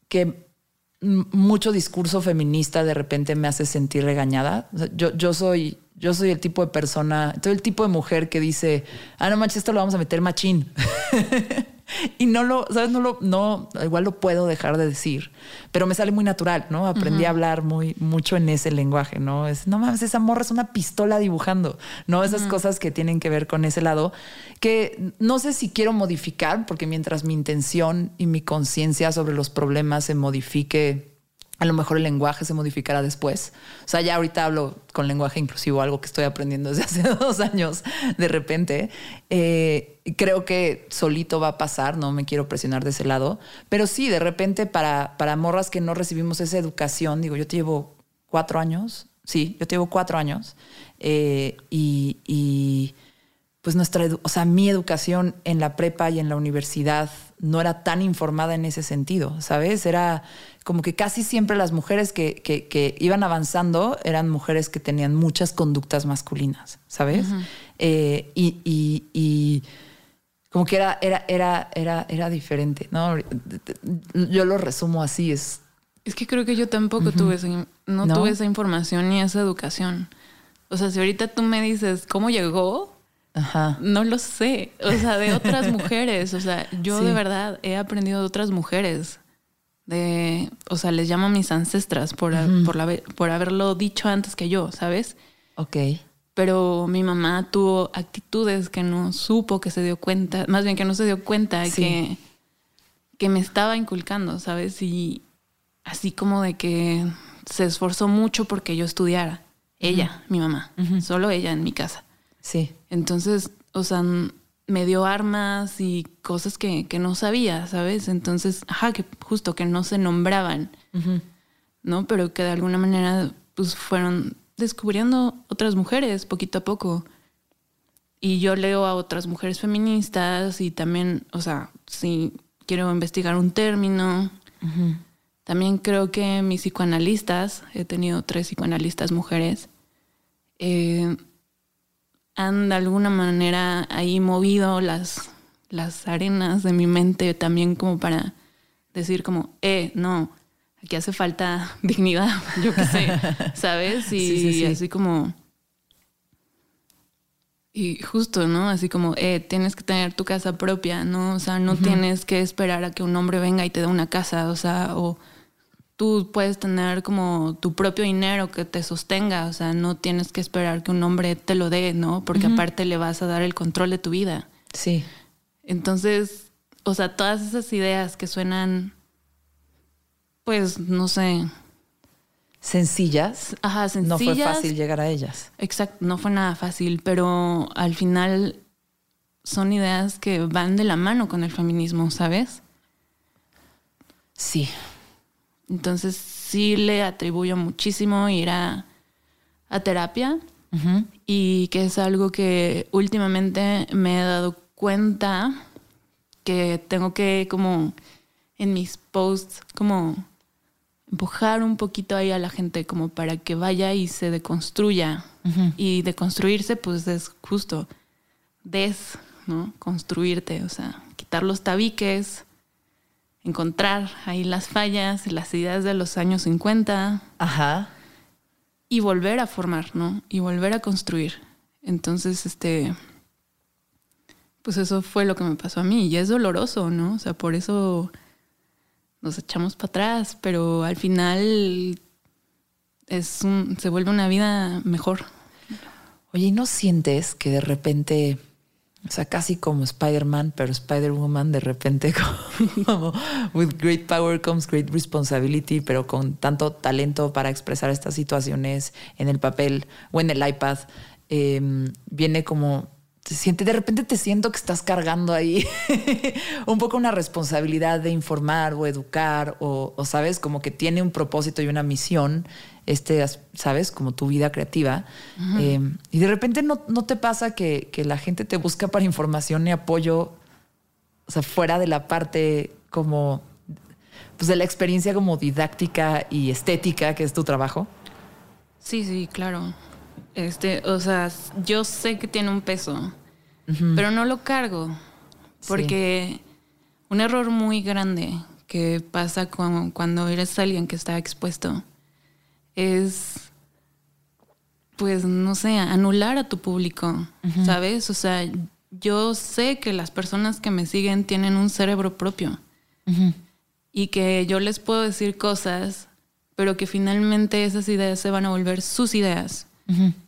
que mucho discurso feminista de repente me hace sentir regañada. Yo, yo soy, yo soy el tipo de persona, todo el tipo de mujer que dice, ah, no manches, esto lo vamos a meter machín. <laughs> y no lo, ¿sabes? No lo, no, igual lo puedo dejar de decir, pero me sale muy natural, ¿no? Aprendí a hablar muy, mucho en ese lenguaje, ¿no? Es, no mames, esa morra es una pistola dibujando, ¿no? Esas cosas que tienen que ver con ese lado, que no sé si quiero modificar, porque mientras mi intención y mi conciencia sobre los problemas se modifique, a lo mejor el lenguaje se modificará después. O sea, ya ahorita hablo con lenguaje inclusivo, algo que estoy aprendiendo desde <laughs> hace dos años de repente. Eh, creo que solito va a pasar, no me quiero presionar de ese lado. Pero sí, de repente para, para morras que no recibimos esa educación, digo, yo te llevo cuatro años, sí, yo te llevo cuatro años. eh, y, y pues nuestra, o sea, mi educación en la prepa y en la universidad no era tan informada en ese sentido, ¿sabes? Era como que casi siempre las mujeres que, que- que iban avanzando eran mujeres que tenían muchas conductas masculinas, ¿sabes? Eh, y, y- y como que era, era, era, era, era diferente, ¿no? Yo lo resumo así, es Es que creo que yo tampoco tuve esa, no, ¿No? tuve esa información ni esa educación. O sea, si ahorita tú me dices cómo llegó, Ajá. no lo sé. O sea, de otras <laughs> mujeres. O sea, yo Sí. de verdad he aprendido de otras mujeres. De, o sea, les llamo mis ancestras por, por, la, por haberlo dicho antes que yo, ¿sabes? Ok. Pero mi mamá tuvo actitudes que no supo, que se dio cuenta, más bien que no se dio cuenta Sí. que, que me estaba inculcando, ¿sabes? Y así como de que se esforzó mucho porque yo estudiara. Ella, mi mamá, solo ella en mi casa. Sí. Entonces, o sea, me dio armas y cosas que, que no sabía, ¿sabes? Entonces, ajá, que justo que no se nombraban, ¿no? Pero que de alguna manera, pues fueron descubriendo otras mujeres poquito a poco. Y yo leo a otras mujeres feministas y también, o sea, si quiero investigar un término, también creo que mis psicoanalistas, he tenido tres psicoanalistas mujeres, eh, han de alguna manera ahí movido las, las arenas de mi mente también como para decir como, eh, no, aquí hace falta <laughs> dignidad, <laughs> yo qué sé, <laughs> ¿sabes? Y Sí, sí, sí. así como... Y justo, ¿no? Así como, eh, tienes que tener tu casa propia, ¿no? O sea, no tienes que esperar a que un hombre venga y te dé una casa, o sea, o tú puedes tener como tu propio dinero que te sostenga, o sea, no tienes que esperar que un hombre te lo dé, ¿no? Porque aparte le vas a dar el control de tu vida. Sí. Entonces, o sea, todas esas ideas que suenan, pues, no sé, Sencillas. ajá, No sencillas. fue fácil llegar a ellas. Exacto, no fue nada fácil, pero al final son ideas que van de la mano con el feminismo, ¿sabes? Sí. Entonces sí le atribuyo muchísimo ir a, a terapia. Y que es algo que últimamente me he dado cuenta que tengo que como en mis posts como empujar un poquito ahí a la gente como para que vaya y se deconstruya. Y deconstruirse pues es justo. Des, ¿no? Construirte, o sea, quitar los tabiques, encontrar ahí las fallas, las ideas de los años 50 Ajá. y volver a formar, ¿no? Y volver a construir. Entonces, este, pues eso fue lo que me pasó a mí y es doloroso, ¿no? O sea, por eso nos echamos para atrás, pero al final es un, se vuelve una vida mejor. Oye, ¿y no sientes que de repente O sea, casi como Spider-Man, pero Spider-Woman de repente <laughs> como with great power comes great responsibility, pero con tanto talento para expresar estas situaciones en el papel o en el iPad, em, viene como te siente, de repente te siento que estás cargando ahí <laughs> un poco una responsabilidad de informar o educar o, sabes, como que tiene un propósito y una misión, este, sabes, como tu vida creativa. Em, y de repente no, te pasa que, la gente te busca para información y apoyo, o sea, fuera de la parte como, pues de la experiencia como didáctica y estética que es tu trabajo. Sí, sí, claro. Este, o sea, yo sé que tiene un peso, pero no lo cargo. Porque un error muy grande que pasa cuando, eres alguien que está expuesto es, pues, no sé, anular a tu público, ¿sabes? O sea, yo sé que las personas que me siguen tienen un cerebro propio. Y que yo les puedo decir cosas, pero que finalmente esas ideas se van a volver sus ideas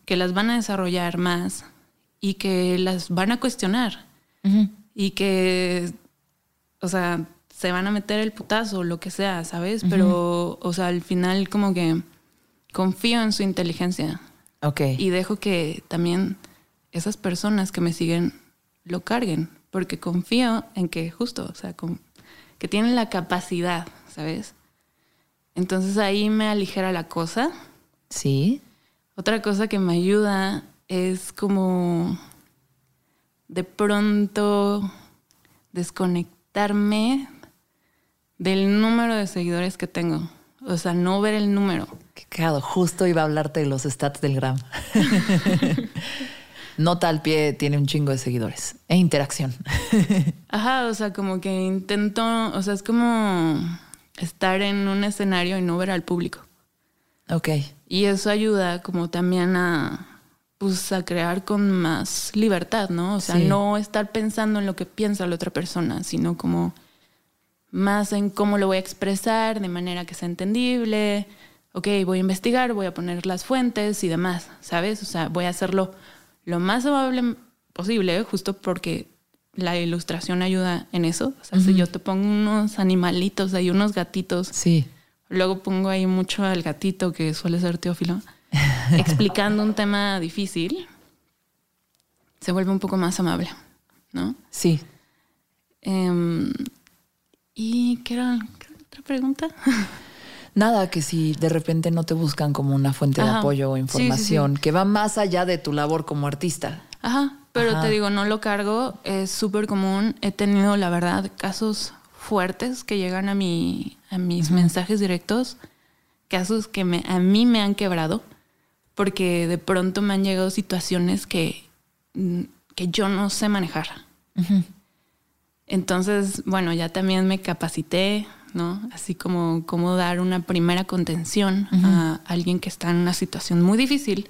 que las van a desarrollar más y que las van a cuestionar. Y que, o sea, se van a meter el putazo, lo que sea, ¿sabes? Pero, o sea, al final como que confío en su inteligencia. Ok. Y dejo que también esas personas que me siguen lo carguen, porque confío en que justo, o sea, que tienen la capacidad, ¿sabes? Entonces ahí me aligera la cosa. Sí. Otra cosa que me ayuda es como de pronto desconectarme del número de seguidores que tengo. O sea, no ver el número. Claro, justo iba a hablarte de los stats del gram. <laughs> Nota al pie tiene un chingo de seguidores e interacción. <laughs> Ajá, o sea, como que intento, o sea, es como estar en un escenario y no ver al público. Ok. Y eso ayuda como también a, pues, a crear con más libertad, ¿no? O sea, no estar pensando en lo que piensa la otra persona, sino como más en cómo lo voy a expresar de manera que sea entendible. Ok, voy a investigar, voy a poner las fuentes y demás, ¿sabes? O sea, voy a hacerlo lo más amable posible, justo porque la ilustración ayuda en eso. O sea, si yo te pongo unos animalitos ahí, unos gatitos. Sí Luego pongo ahí mucho al gatito, que suele ser teófilo, <laughs> explicando un tema difícil. Se vuelve un poco más amable, ¿no? Sí. Em, ¿Y qué era, otra pregunta? <laughs> Nada, que si de repente no te buscan como una fuente de apoyo o información que va más allá de tu labor como artista. Ajá, pero te digo, no lo cargo, es súper común. He tenido, la verdad, casos fuertes que llegan a, mi, a mis mensajes directos, casos que me, a mí me han quebrado, porque de pronto me han llegado situaciones que, mm, que yo no sé manejar. Entonces, bueno, ya también me capacité, ¿no? Así como dar una primera contención a alguien que está en una situación muy difícil,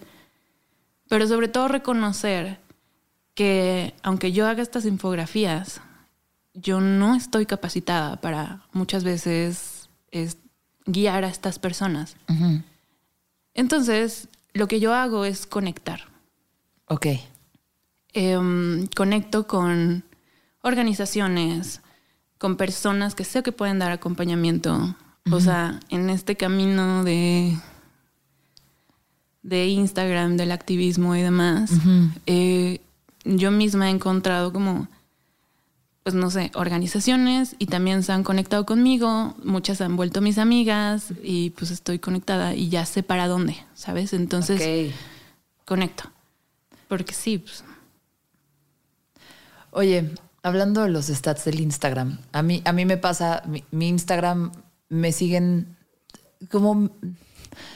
pero sobre todo reconocer que aunque yo haga estas infografías, yo no estoy capacitada para muchas veces guiar a estas personas. Entonces, lo que yo hago es conectar. Ok. Em, conecto con organizaciones, con personas que sé que pueden dar acompañamiento. O sea, en este camino de, de Instagram, del activismo y demás, eh, yo misma he encontrado como pues no sé, organizaciones y también se han conectado conmigo, muchas han vuelto mis amigas y pues estoy conectada y ya sé para dónde, ¿sabes? Entonces, conecto. Porque sí. Pues. Oye, hablando de los stats del Instagram, a mí, a mí me pasa, mi, Instagram me siguen como,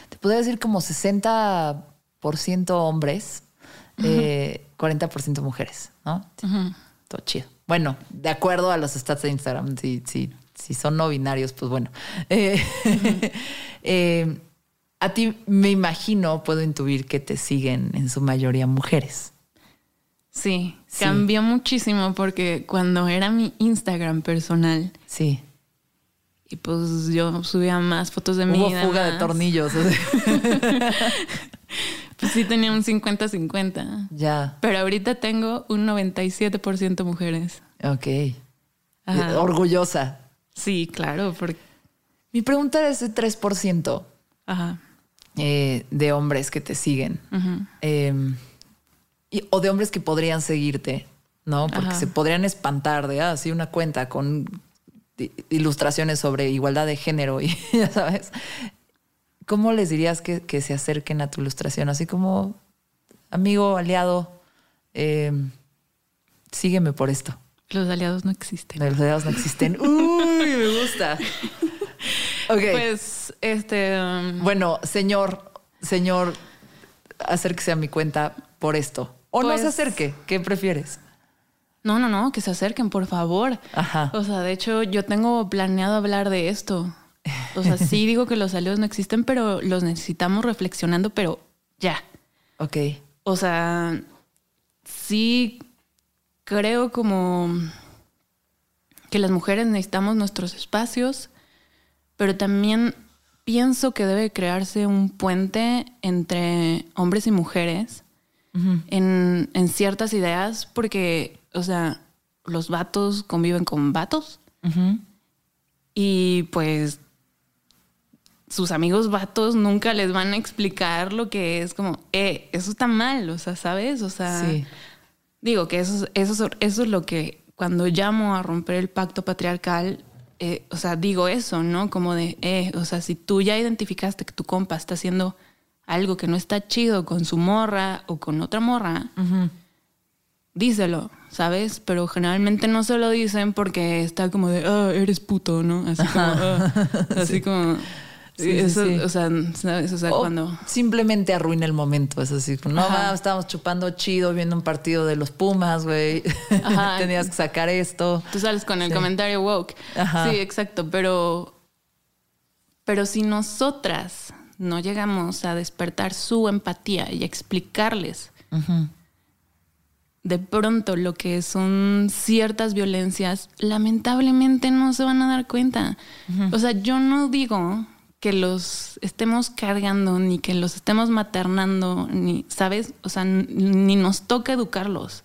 te podría decir como 60% hombres, 40% eh, mujeres, ¿no? Todo chido. Bueno, de acuerdo a los stats de Instagram, si, si, si son no binarios, pues bueno. Eh, <laughs> eh, a ti me imagino, puedo intuir que te siguen en su mayoría mujeres. Sí, cambió muchísimo porque cuando era mi Instagram personal. Sí. Y pues yo subía más fotos de mí. Hubo fuga de tornillos. <laughs> Pues sí tenía un 50-50. Ya. Pero ahorita tengo un 97% mujeres. Ok. Ajá. Orgullosa. Sí, claro, porque... Mi pregunta era ese 3% Ajá. eh, de hombres que te siguen. eh, y- o de hombres que podrían seguirte, ¿no? Porque Ajá. se podrían espantar de, ah, sí, una cuenta con ilustraciones sobre igualdad de género y ya <laughs> sabes. ¿Cómo les dirías que, que se acerquen a tu ilustración? Así como, amigo, aliado, eh, sígueme por esto. Los aliados no existen. Los aliados no existen. <laughs> Uy, me gusta. <laughs> Ok. Pues, este... um, Bueno, señor, señor, acérquese a mi cuenta por esto. O no Pues- se acerque, ¿qué prefieres? No, no, no, que se acerquen, por favor. Ajá. O sea, de hecho, yo tengo planeado hablar de esto. O sea, sí <laughs> digo que los aliados no existen, pero los necesitamos reflexionando, pero ya. Ok. O sea, sí creo como que las mujeres necesitamos nuestros espacios, pero también pienso que debe crearse un puente entre hombres y mujeres en, en ciertas ideas, porque, o sea, los vatos conviven con vatos y pues sus amigos vatos nunca les van a explicar lo que es como, eh, eso está mal, o sea, ¿sabes? O sea, Sí. digo que eso, es- eso, es- eso es lo que cuando llamo a romper el pacto patriarcal, eh, o sea, digo eso, ¿no? Como de, eh, o sea, si tú ya identificaste que tu compa está haciendo algo que no está chido con su morra o con otra morra, díselo, ¿sabes? Pero generalmente no se lo dicen porque está como de, ah, eres puto, ¿no? Así como, "Ah", <laughs> así como, Sí, eso, sí. o sea, ¿sabes? O sea, O cuando... simplemente arruina el momento. Es así, no, va, estábamos chupando chido viendo un partido de los Pumas, güey. <laughs> Tenías que sacar esto. Tú sales con el comentario woke. Ajá. Sí, exacto, pero pero si nosotras no llegamos a despertar su empatía y a explicarles de pronto lo que son ciertas violencias, lamentablemente no se van a dar cuenta. O sea, yo no digo que los estemos cargando, ni que los estemos maternando, ni, ¿sabes? O sea, ni nos toca educarlos.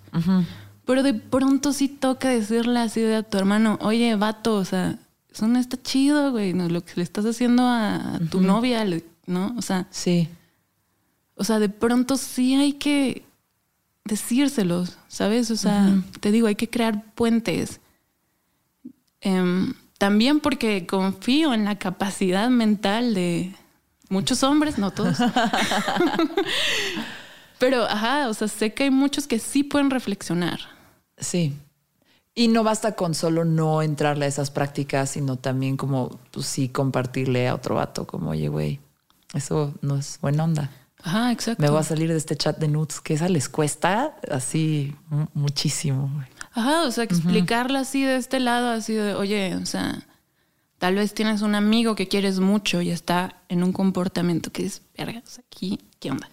Pero de pronto sí toca decirle así de a tu hermano, oye, vato, o sea, eso no está chido, güey, no, lo que le estás haciendo a, a tu novia, le- ¿no? O sea, Sí. o sea, de pronto sí hay que decírselos, ¿sabes? O sea, te digo, hay que crear puentes. Em, también porque confío en la capacidad mental de muchos hombres, no todos. <laughs> Pero, ajá, o sea, sé que hay muchos que sí pueden reflexionar. Sí. Y no basta con solo no entrarle a esas prácticas, sino también como, pues sí, compartirle a otro vato, como, oye, güey, eso no es buena onda. Ajá, exacto. Me voy a salir de este chat de nudes, que esa les cuesta así mu- muchísimo. Ajá, o sea, explicarla así de este lado, así de, oye, o sea, tal vez tienes un amigo que quieres mucho y está en un comportamiento que es, verga, o sea, aquí, ¿qué onda?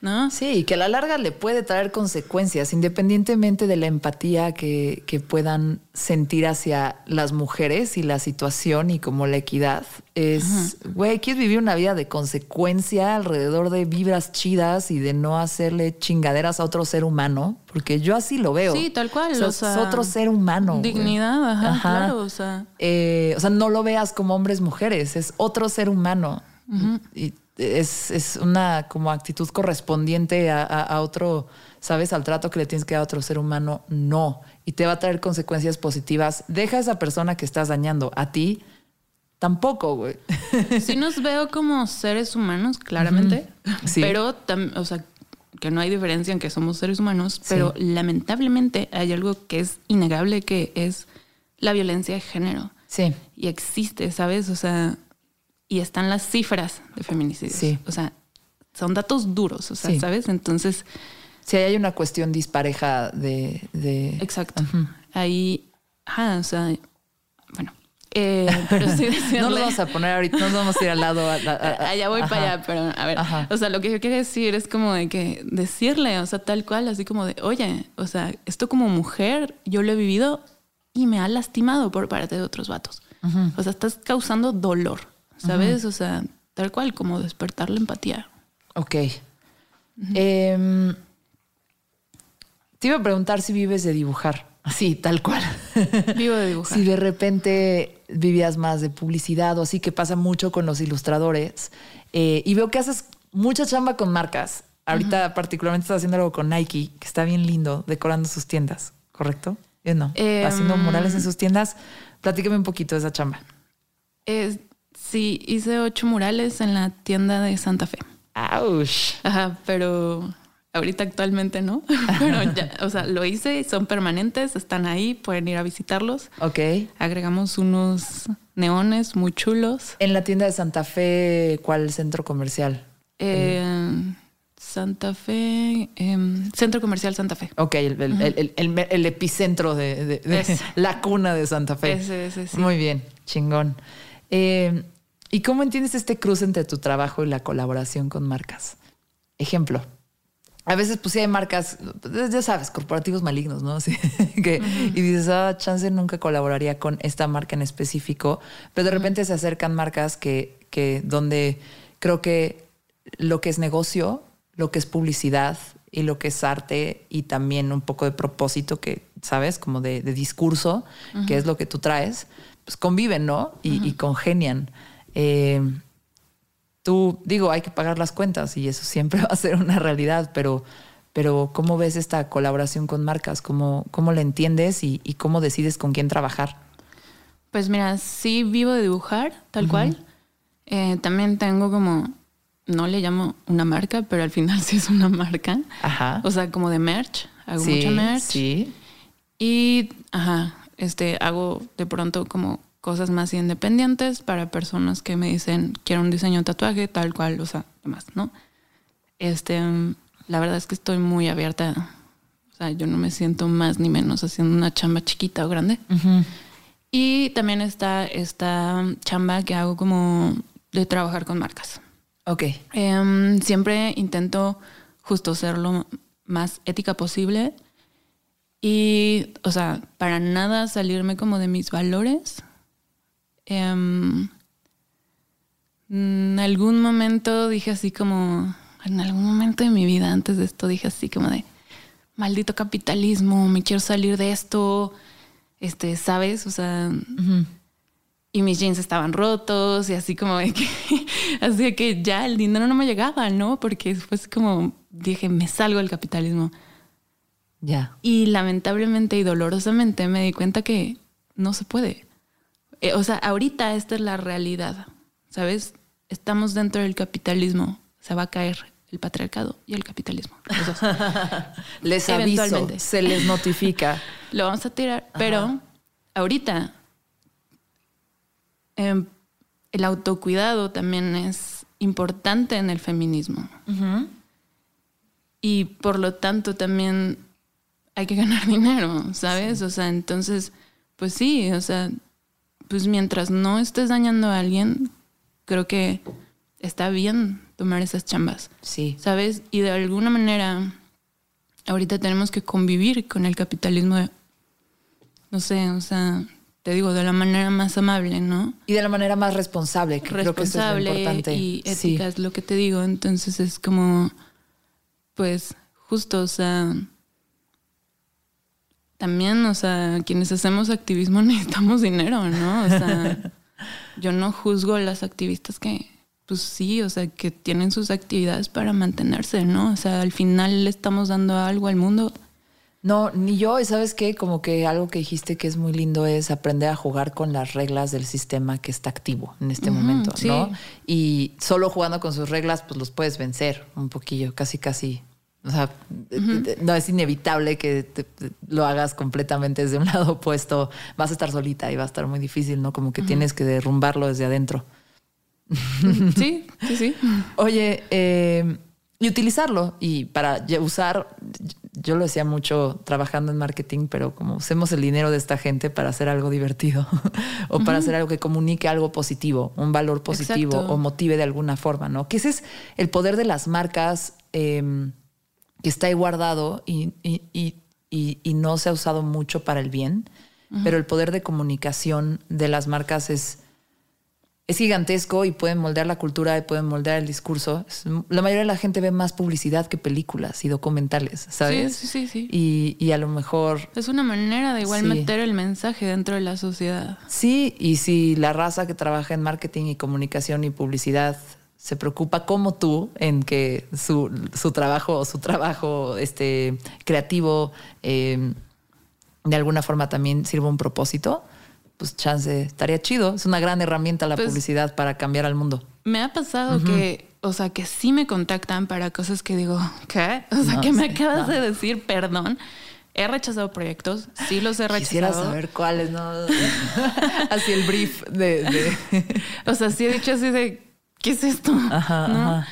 ¿No? Sí, y que a la larga le puede traer consecuencias, independientemente de la empatía que, que puedan sentir hacia las mujeres y la situación y como la equidad. Es, güey, quieres vivir una vida de consecuencia alrededor de vibras chidas y de no hacerle chingaderas a otro ser humano, porque yo así lo veo. Sí, tal cual. O sea, o sea, es otro ser humano. Dignidad, ajá, Ajá. claro, o sea. Eh, o sea, no lo veas como hombres, mujeres, es otro ser humano. Y es, es una como actitud correspondiente a, a- a otro, ¿sabes? Al trato que le tienes que dar a otro ser humano, no. Y te va a traer consecuencias positivas. Deja a esa persona que estás dañando. A ti, tampoco, güey. <laughs> Sí nos veo como seres humanos, claramente. Sí. Pero, tam- o sea, que no hay diferencia en que somos seres humanos, pero lamentablemente hay algo que es innegable, que es la violencia de género. Sí, Y existe, ¿sabes? O sea, y están las cifras de feminicidios. Sí. O sea, son datos duros, o sea, Sí. ¿sabes? Entonces, si hay una cuestión dispareja de... de exacto. Ahí, ajá, o sea, bueno. eh, pero sí <laughs> decirle, no nos vamos a poner ahorita, no nos vamos a ir al lado. a- a- a- <laughs> allá voy ajá. para allá, pero a ver, Ajá. o sea, lo que yo quiero decir es como de que decirle, o sea, tal cual, así como de, oye, o sea, esto como mujer, yo lo he vivido y me ha lastimado por parte de otros vatos. O sea, estás causando dolor, ¿sabes? O sea, tal cual, como despertar la empatía. Ok. Em, te iba a preguntar si vives de dibujar. Así, tal cual. <laughs> Vivo de dibujar. Si de repente vivías más de publicidad o así, que pasa mucho con los ilustradores. Eh, y veo que haces mucha chamba con marcas. Ahorita particularmente estás haciendo algo con Nike, que está bien lindo, decorando sus tiendas, ¿correcto? Eh, no, Em, haciendo murales en sus tiendas. Platícame un poquito de esa chamba. Es- sí, hice ocho murales en la tienda de Santa Fe. ¡Auch! Ajá, pero ahorita actualmente no. <laughs> pero ya, o sea, lo hice, son permanentes, están ahí, pueden ir a visitarlos. Ok. Agregamos unos neones muy chulos. En la tienda de Santa Fe, ¿cuál centro comercial? Eh, Santa Fe, em, Centro Comercial Santa Fe. Ok, el, el- el- el- el epicentro de, de- de- Ese. <laughs> la cuna de Santa Fe. Ese, ese, sí. Muy bien, chingón. Eh, ¿Y cómo entiendes este cruce entre tu trabajo y la colaboración con marcas? Ejemplo. A veces, pues sí hay marcas, ya sabes, corporativos malignos, ¿no? <laughs> Que, Y dices, ah, chance nunca colaboraría con esta marca en específico, pero de repente se acercan marcas que, que donde creo que lo que es negocio, lo que es publicidad y lo que es arte y también un poco de propósito que, ¿sabes? Como de, de discurso, que es lo que tú traes, pues conviven, ¿no? Y, y congenian. Eh, tú, digo, hay que pagar las cuentas y eso siempre <laughs> va a ser una realidad, pero, pero ¿cómo ves esta colaboración con marcas? ¿Cómo, cómo la entiendes y, y cómo decides con quién trabajar? Pues mira, sí vivo de dibujar, tal cual. Eh, también tengo como, no le llamo una marca, pero al final <laughs> sí es una marca. Ajá. O sea, como de merch. Hago sí, mucha merch. Sí. Y, ajá, este, hago de pronto como cosas más independientes para personas que me dicen, quiero un diseño de tatuaje, tal cual, o sea, demás, ¿no? Este, la verdad es que estoy muy abierta. O sea, yo no me siento más ni menos haciendo una chamba chiquita o grande. Y también está esta chamba que hago como de trabajar con marcas. Ok. Em, siempre intento justo ser lo más ética posible y, o sea, para nada salirme como de mis valores. Em, en algún momento dije así como, en algún momento de mi vida antes de esto dije así como de, maldito capitalismo, me quiero salir de esto, este, ¿sabes? O sea, y mis jeans estaban rotos y así como de que, <laughs> así de que ya el dinero no me llegaba, ¿no? Porque así como, dije, me salgo del capitalismo. Ya. Y lamentablemente y dolorosamente me di cuenta que no se puede. Eh, o sea, ahorita esta es la realidad, ¿sabes? Estamos dentro del capitalismo, se va a caer el patriarcado y el capitalismo. los dos. <laughs> Les aviso, Eventualmente. se les notifica. <laughs> Lo vamos a tirar, pero ahorita em, el autocuidado también es importante en el feminismo. Y por lo tanto también hay que ganar <laughs> dinero, ¿sabes? O sea, entonces, pues sí, o sea, pues mientras no estés dañando a alguien, creo que está bien tomar esas chambas. Sí. ¿sabes? Y de alguna manera, ahorita tenemos que convivir con el capitalismo, de- no sé, o sea, te digo, de la manera más amable, ¿no? Y de la manera más responsable, que creo que eso es lo importante. y Sí. ética es lo que te digo. Entonces es como, pues, justo, o sea, también, o sea, quienes hacemos activismo <laughs> necesitamos dinero, ¿no? O sea, <laughs> yo no juzgo a las activistas que, pues sí, o sea, que tienen sus actividades para mantenerse, ¿no? O sea, al final le estamos dando algo al mundo. No, ni yo, y sabes qué, como que algo que dijiste que es muy lindo es aprender a jugar con las reglas del sistema que está activo en este momento, sí. ¿no? Y solo jugando con sus reglas, pues los puedes vencer un poquillo, casi, casi. O sea, no es inevitable que te- te- lo hagas completamente desde un <laughs> lado opuesto. Vas a estar solita y va a estar muy difícil, ¿no? Como que tienes que derrumbarlo desde adentro. Sí, sí, sí. Oye, eh, y utilizarlo y para usar, yo lo decía mucho trabajando en marketing, pero como usemos el dinero de esta gente para hacer algo divertido <laughs> o para hacer algo que comunique algo positivo, un valor positivo Exacto. o motive de alguna forma, ¿no? Que ese es el poder de las marcas eh, que está ahí guardado y, y- y- y- no se ha usado mucho para el bien, pero el poder de comunicación de las marcas es es gigantesco y pueden moldear la cultura y pueden moldear el discurso. La mayoría de la gente ve más publicidad que películas y documentales, ¿sabes? Sí, sí, sí, sí. Y, y a lo mejor Es una manera de igual Sí. meter el mensaje dentro de la sociedad. sí, y si la raza que trabaja en marketing y comunicación y publicidad se preocupa como tú en que su, su trabajo, su trabajo este, creativo eh, de alguna forma también sirva un propósito, pues chance, estaría chido. Es una gran herramienta la Pues- publicidad para cambiar al mundo. Me ha pasado que, o sea, que sí me contactan para cosas que digo, ¿qué? O sea, No, que me sí, acabas no. de decir, perdón. He rechazado proyectos, sí los he rechazado. Quisiera saber cuáles, ¿no? <laughs> Así el brief de... de- O sea, sí he dicho así de, ¿qué es esto? Ajá, <laughs> ¿No? ajá.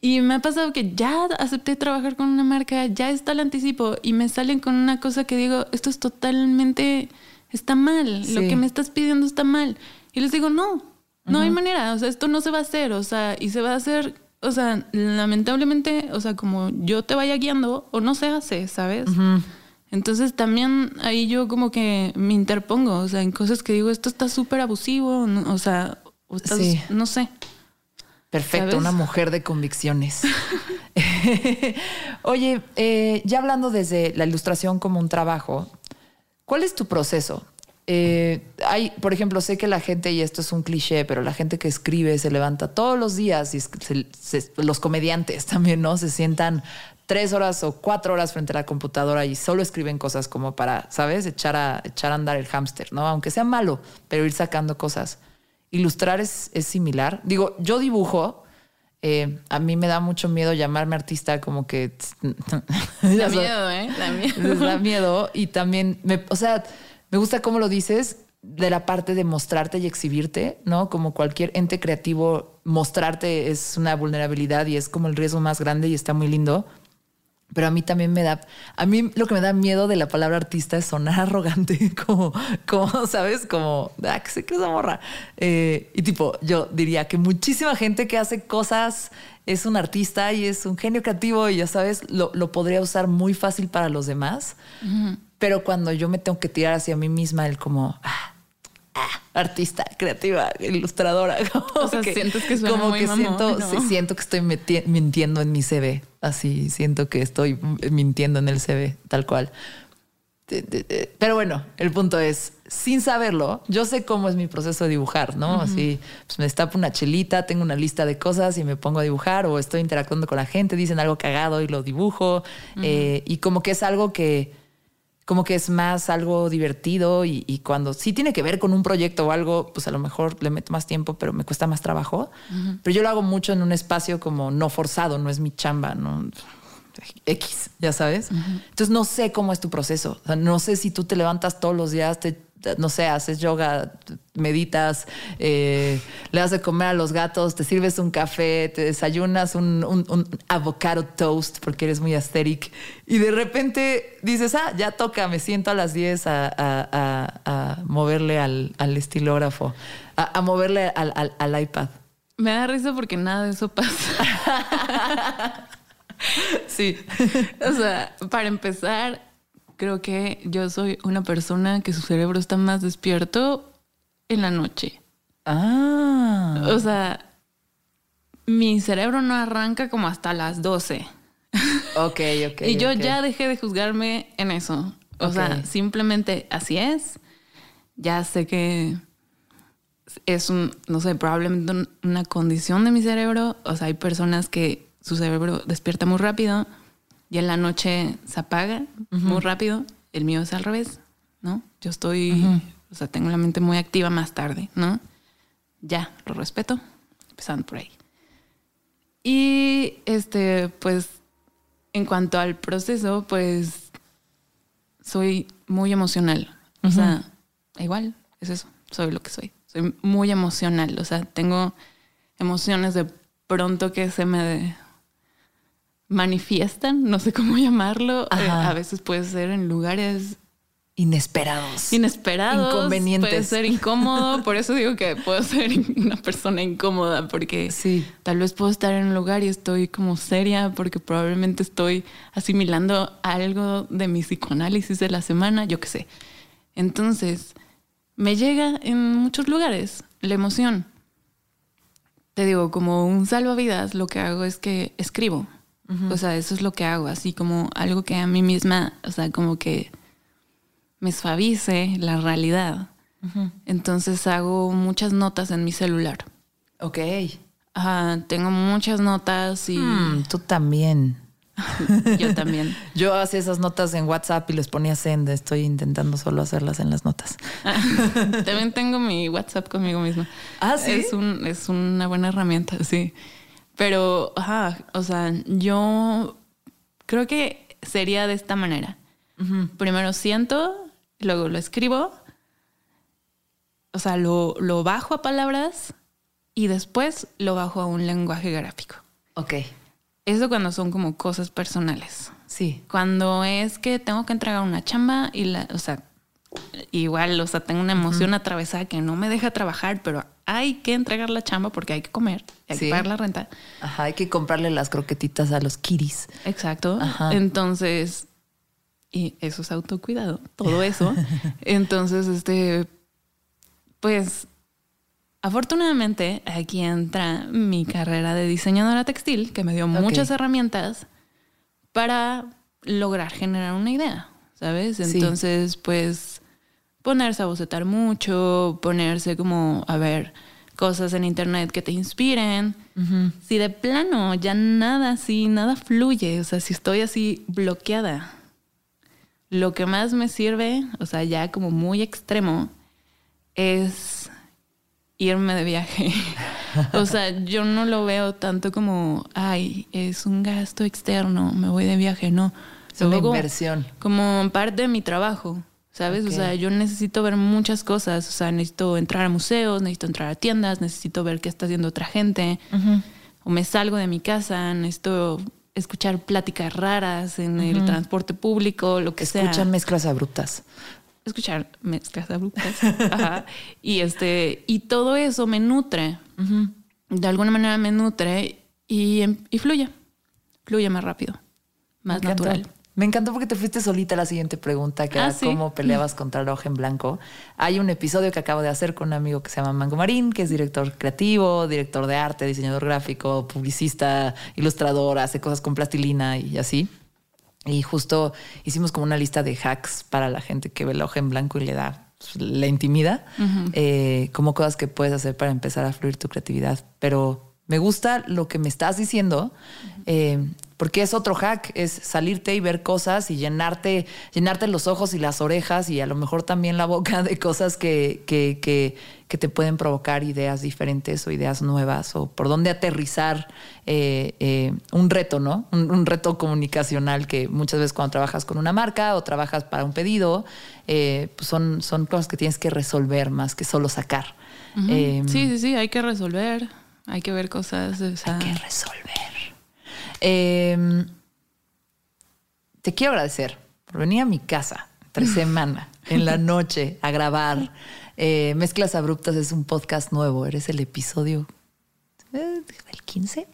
Y me ha pasado que ya acepté trabajar con una marca, ya está el anticipo y me salen con una cosa que digo, esto es totalmente, está mal, lo que me estás pidiendo está mal. Y les digo, no, no hay manera, o sea, esto no se va a hacer, o sea, y se va a hacer, o sea, lamentablemente, o sea, como yo te vaya guiando o no se hace, ¿sabes? Entonces también ahí yo como que me interpongo, o sea, en cosas que digo, esto está súper abusivo, no- o sea, o estás- Sí. no sé. Perfecto, ¿Sabes? una mujer de convicciones. <laughs> Oye, eh, ya hablando desde la ilustración como un trabajo, ¿cuál es tu proceso? Eh, hay, por ejemplo, sé que la gente, y esto es un cliché, pero la gente que escribe se levanta todos los días y es- se- se- los comediantes <laughs> también, ¿no? Se sientan tres horas o cuatro horas frente a la computadora y solo escriben cosas como para, ¿sabes? Echar a, echar a andar el hámster, ¿no? Aunque sea malo, pero ir sacando cosas. Ilustrar es, es similar. Digo, yo dibujo. eh, a mí me da mucho miedo llamarme artista, como que. <laughs> Da miedo, ¿eh? Da miedo. <laughs> Da miedo. Y también, me, o sea, me gusta cómo lo dices de la parte de mostrarte y exhibirte, ¿no? Como cualquier ente creativo, mostrarte es una vulnerabilidad y es como el riesgo más grande y está muy lindo. Pero a mí también me da, a mí lo que me da miedo de la palabra artista es sonar <laughs> arrogante, como, como ¿sabes? Como, ah, que sé que esa morra. Eh, y tipo, yo diría que muchísima gente que hace cosas es un artista y es un genio creativo y ya sabes, lo, lo podría usar muy fácil para los demás. Pero cuando yo me tengo que tirar hacia mí misma, el como, ah, ah, artista, creativa, ilustradora. <laughs> como O sea, sientes que suena como muy que mamón, siento, siento que estoy mintiendo en mi CV. Así siento que estoy mintiendo en el CV, tal cual. Pero bueno, el punto es, sin saberlo, yo sé cómo es mi proceso de dibujar, ¿no? Así, pues me destapo una chelita, tengo una lista de cosas y me pongo a dibujar o estoy interactuando con la gente, dicen algo cagado y lo dibujo. Eh, y como que es algo que, como que es más algo divertido y, y cuando sí tiene que ver con un proyecto o algo, pues a lo mejor le meto más tiempo, pero me cuesta más trabajo. Pero yo lo hago mucho en un espacio como no forzado, no es mi chamba, no X, ya sabes. Entonces no sé cómo es tu proceso. O sea, no sé si tú te levantas todos los días, te, no sé, haces yoga, meditas, eh, le das de comer a los gatos, te sirves un café, te desayunas un, un, un avocado toast porque eres muy aesthetic y de repente dices, ah, ya toca, me siento a las 10 a, a- a- a moverle al, al estilógrafo, a, a moverle al, al- al iPad. Me da risa porque nada de eso pasa. <laughs> Sí. <laughs> o sea, para empezar, creo que yo soy una persona que su cerebro está más despierto en la noche. Ah. O sea, mi cerebro no arranca como hasta las 12. Ok, ok. <laughs> y yo ya dejé de juzgarme en eso. O sea, simplemente así es. Ya sé que es un, no sé, probablemente un- una condición de mi cerebro. O sea, hay personas que su cerebro despierta muy rápido y en la noche se apaga muy rápido. El mío es al revés, ¿no? Yo estoy, o sea, tengo la mente muy activa más tarde, ¿no? Ya, lo respeto. Empezando por ahí. Y este, pues, en cuanto al proceso, pues soy muy emocional. O sea, igual, es eso, soy lo que soy. Soy muy emocional. O sea, tengo emociones de pronto que se me manifiestan, no sé cómo <laughs> llamarlo. Eh, a veces puede ser en lugares Inesperados. inesperados. Inconvenientes. Puede ser incómodo. Por eso digo que puedo ser <laughs> una persona incómoda, porque Sí. tal vez puedo estar en un lugar y estoy como seria, porque probablemente estoy asimilando algo de mi psicoanálisis de la semana, yo qué sé. Entonces, me llega en muchos lugares la emoción. te digo, como un salvavidas, lo que hago es que escribo. O sea, eso es lo que hago, así como algo que a mí misma, o sea, como que me suavice la realidad. Entonces hago muchas notas en mi celular. Ok. Ajá, tengo muchas notas y Mm, tú también. <laughs> yo también. <laughs> Yo hacía esas notas en WhatsApp y les ponía send. Estoy intentando solo hacerlas en las notas. <laughs> también tengo mi WhatsApp conmigo misma. Ah, ¿sí? Es, un, es una buena herramienta, sí. Pero, ajá, o sea, yo creo que sería de esta manera. Primero siento, luego lo escribo, o sea, lo, lo bajo a palabras y después lo bajo a un lenguaje gráfico. Ok. Eso cuando son como cosas personales. Sí. Cuando es que tengo que entregar una chamba y la, o sea, igual, o sea, tengo una emoción atravesada que no me deja trabajar, pero hay que entregar la chamba porque hay que comer, hay Sí. que pagar la renta. Ajá, hay que comprarle las croquetitas a los kiris. Exacto. Ajá. Entonces, y eso es autocuidado, todo eso. <laughs> Entonces, este, pues, afortunadamente aquí entra mi carrera de diseñadora textil, que me dio muchas herramientas para lograr generar una idea, ¿sabes? Sí. Entonces, pues, ponerse a bocetar mucho, ponerse como a ver cosas en internet que te inspiren. Si de plano ya nada así, nada fluye, o sea, si estoy así bloqueada, lo que más me sirve, o sea, ya como muy extremo, es irme de viaje. <laughs> o sea, yo no lo veo tanto como, ay, es un gasto externo, me voy de viaje, no. Es una inversión. como parte de mi trabajo, ¿sabes? O sea, yo necesito ver muchas cosas, o sea, necesito entrar a museos, necesito entrar a tiendas, necesito ver qué está haciendo otra gente, o me salgo de mi casa, necesito escuchar pláticas raras en el transporte público, lo que sea. Escuchan mezclas abruptas. Escuchar mezclas abruptas. <laughs> Ajá. Y este, y todo eso me nutre. De alguna manera me nutre y, em- y fluye. Fluye más rápido. Más natural. Me encantó porque te fuiste solita a la siguiente pregunta, que Ah, era ¿sí? cómo <laughs> peleabas contra el ojo en blanco. Hay un episodio que acabo de hacer con un amigo que se llama Mango Marín, que es director creativo, director de arte, diseñador gráfico, publicista, ilustrador, hace cosas con plastilina y así. Y justo hicimos como una lista de hacks para la gente que ve el ojo en blanco y le da, pues, le intimida, eh, como cosas que puedes hacer para empezar a fluir tu creatividad. Pero me gusta lo que me estás diciendo, eh, porque es otro hack, es salirte y ver cosas y llenarte, llenarte los ojos y las orejas y a lo mejor también la boca de cosas que, que, que, que te pueden provocar ideas diferentes o ideas nuevas o por dónde aterrizar eh, eh, un reto, ¿no? Un, un reto comunicacional que muchas veces cuando trabajas con una marca o trabajas para un pedido, eh, pues son, son cosas que tienes que resolver más que solo sacar. Sí, sí, sí, hay que resolver, hay que ver cosas. o sea, hay que resolver. Eh, te quiero agradecer por venir a mi casa tres <laughs> semanas en la noche a grabar. Eh, Mezclas Abruptas es un podcast nuevo. Eres el episodio eh, del 15.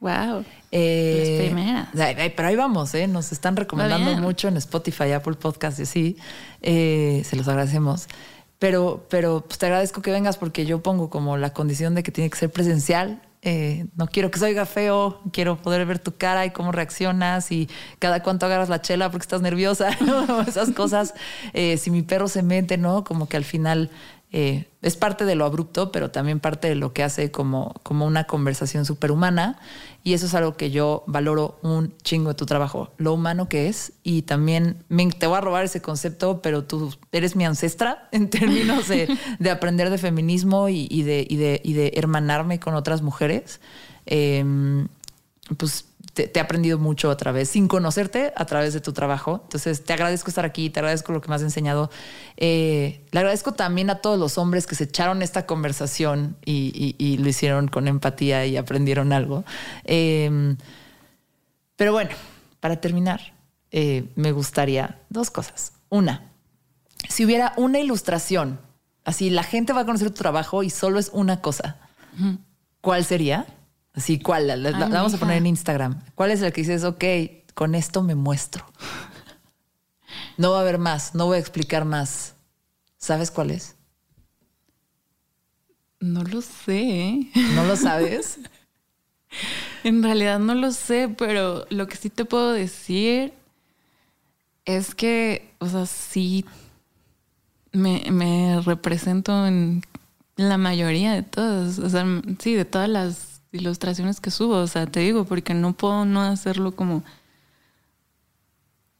wow. Eh, Las primeras. pero ahí vamos, ¿eh? Nos están recomendando mucho en Spotify, Apple Podcast y así. Eh, se los agradecemos. Pero, pero pues, te agradezco que vengas porque yo pongo como la condición de que tiene que ser presencial. Eh, no quiero que se oiga feo, quiero poder ver tu cara y cómo reaccionas y cada cuánto agarras la chela porque estás nerviosa, <laughs> esas cosas. Eh, si mi perro se mete, ¿no? Como que al final eh, es parte de lo abrupto, pero también parte de lo que hace como, como una conversación superhumana. Y eso es algo que yo valoro un chingo de tu trabajo, lo humano que es. Y también me- te voy a robar ese concepto, pero tú eres mi ancestra <laughs> en términos de, de aprender de feminismo y, de, y, de, y de hermanarme con otras mujeres. Eh, pues te, te he aprendido mucho a través, sin conocerte, a través de tu trabajo. Entonces, te agradezco estar aquí, te agradezco lo que me has enseñado. Eh, le agradezco también a todos los hombres que se echaron esta conversación y, y- y lo hicieron con empatía y aprendieron algo. Eh, pero bueno, para terminar, eh, me gustaría dos cosas. Una, si hubiera una ilustración, así la gente va a conocer tu trabajo y solo es una cosa, ¿cuál sería? Así, ¿cuál? La, la- la Ay, vamos a poner en Instagram. ¿Cuál es el que dices, ok, con esto me muestro? No va a haber más, no voy a explicar más. ¿Sabes cuál es? No lo sé. ¿No lo sabes? <laughs> en realidad no lo sé, pero lo que sí te puedo decir es que, o sea, sí me, me represento en la mayoría de todas, o sea, sí, de todas las ilustraciones que subo, o sea, te digo, porque no puedo no hacerlo como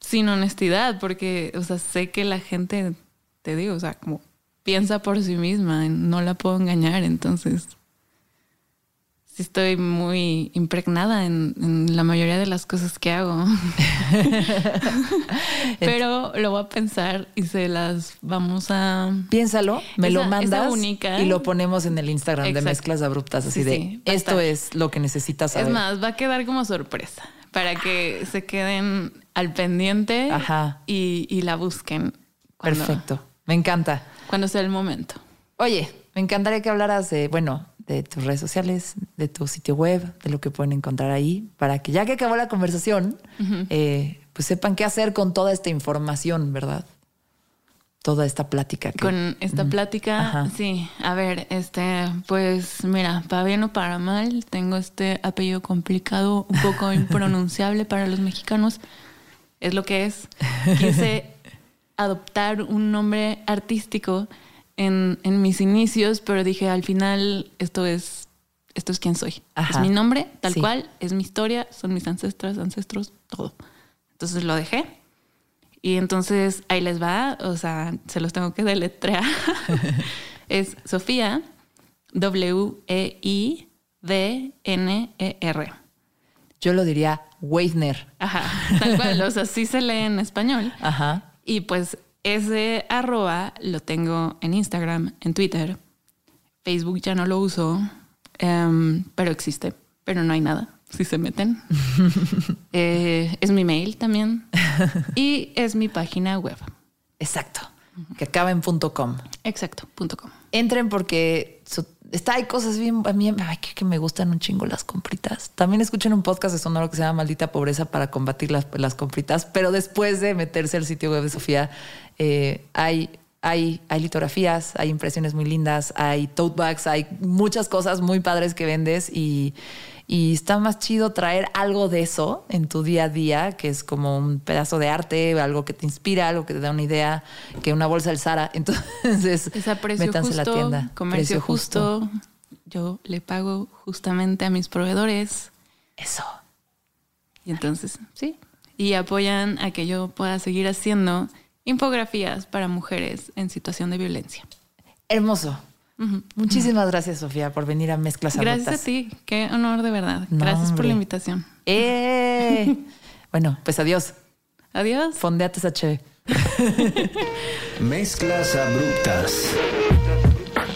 sin honestidad, porque, o sea, sé que la gente, te digo, o sea, como piensa por sí misma, no la puedo engañar, entonces sí estoy muy impregnada en, la mayoría de las cosas que hago. <laughs> Pero lo voy a pensar y se las vamos a... Piénsalo, me lo mandas única. y lo ponemos en el Instagram de Mezclas Abruptas, así de, esto es lo que necesitas saber. Es más, va a quedar como sorpresa para que se queden al pendiente Y, y, la busquen. Perfecto, me encanta. Cuando sea el momento. Oye, me encantaría que hablaras de, bueno, de tus redes sociales, de tu sitio web, de lo que pueden encontrar ahí, para que ya que acabó la conversación, eh, pues sepan qué hacer con toda esta información, ¿verdad? Toda esta plática. Con esta plática, sí. A ver, este, pues mira, para bien o para mal, tengo este apellido complicado, un poco <laughs> impronunciable para los mexicanos. Es lo que es. <laughs> Quise adoptar un nombre artístico en, mis inicios, pero dije al final esto es, esto es quien soy. Es mi nombre, tal cual, es mi historia, son mis ancestros, ancestros, todo. Entonces lo dejé. Y entonces ahí les va, o sea, se los tengo que deletrear. <laughs> es Sofía, W-E-I-D-N-E-R. Yo lo diría Weidner. Ajá, tal cual, o sea, sí se lee en español. Ajá. Y pues ese arroba lo tengo en Instagram, en Twitter. Facebook ya no lo uso, em, pero existe, pero no hay nada si se meten. <laughs> Eh, es mi mail también <laughs> y es mi página web. Exacto, que acaba en .com. Exacto, .com. Entren porque está, hay cosas bien, a mí que, me gustan un chingo las compritas. También escuchen un podcast de Sonoro que se llama Maldita Pobreza para combatir las, las compritas, pero después de meterse al sitio web de Sofía, eh, hay, hay, hay litografías, hay impresiones muy lindas, hay tote bags, hay muchas cosas muy padres que vendes y, y está más chido traer algo de eso en tu día a día, que es como un pedazo de arte, algo que te inspira, algo que te da una idea, que una bolsa del Sara. <laughs> Entonces, métanse a la tienda. Comercio justo. Yo le pago justamente a mis proveedores. Eso. Y entonces, sí. Y apoyan a que yo pueda seguir haciendo infografías para mujeres en situación de violencia. Hermoso. Muchísimas gracias, Sofía, por venir a Mezclas Gracias a ti. Qué honor de verdad. gracias por la invitación. Eh. <laughs> bueno, pues adiós. Adiós. Fondeate esa <laughs> Mezclas abruptas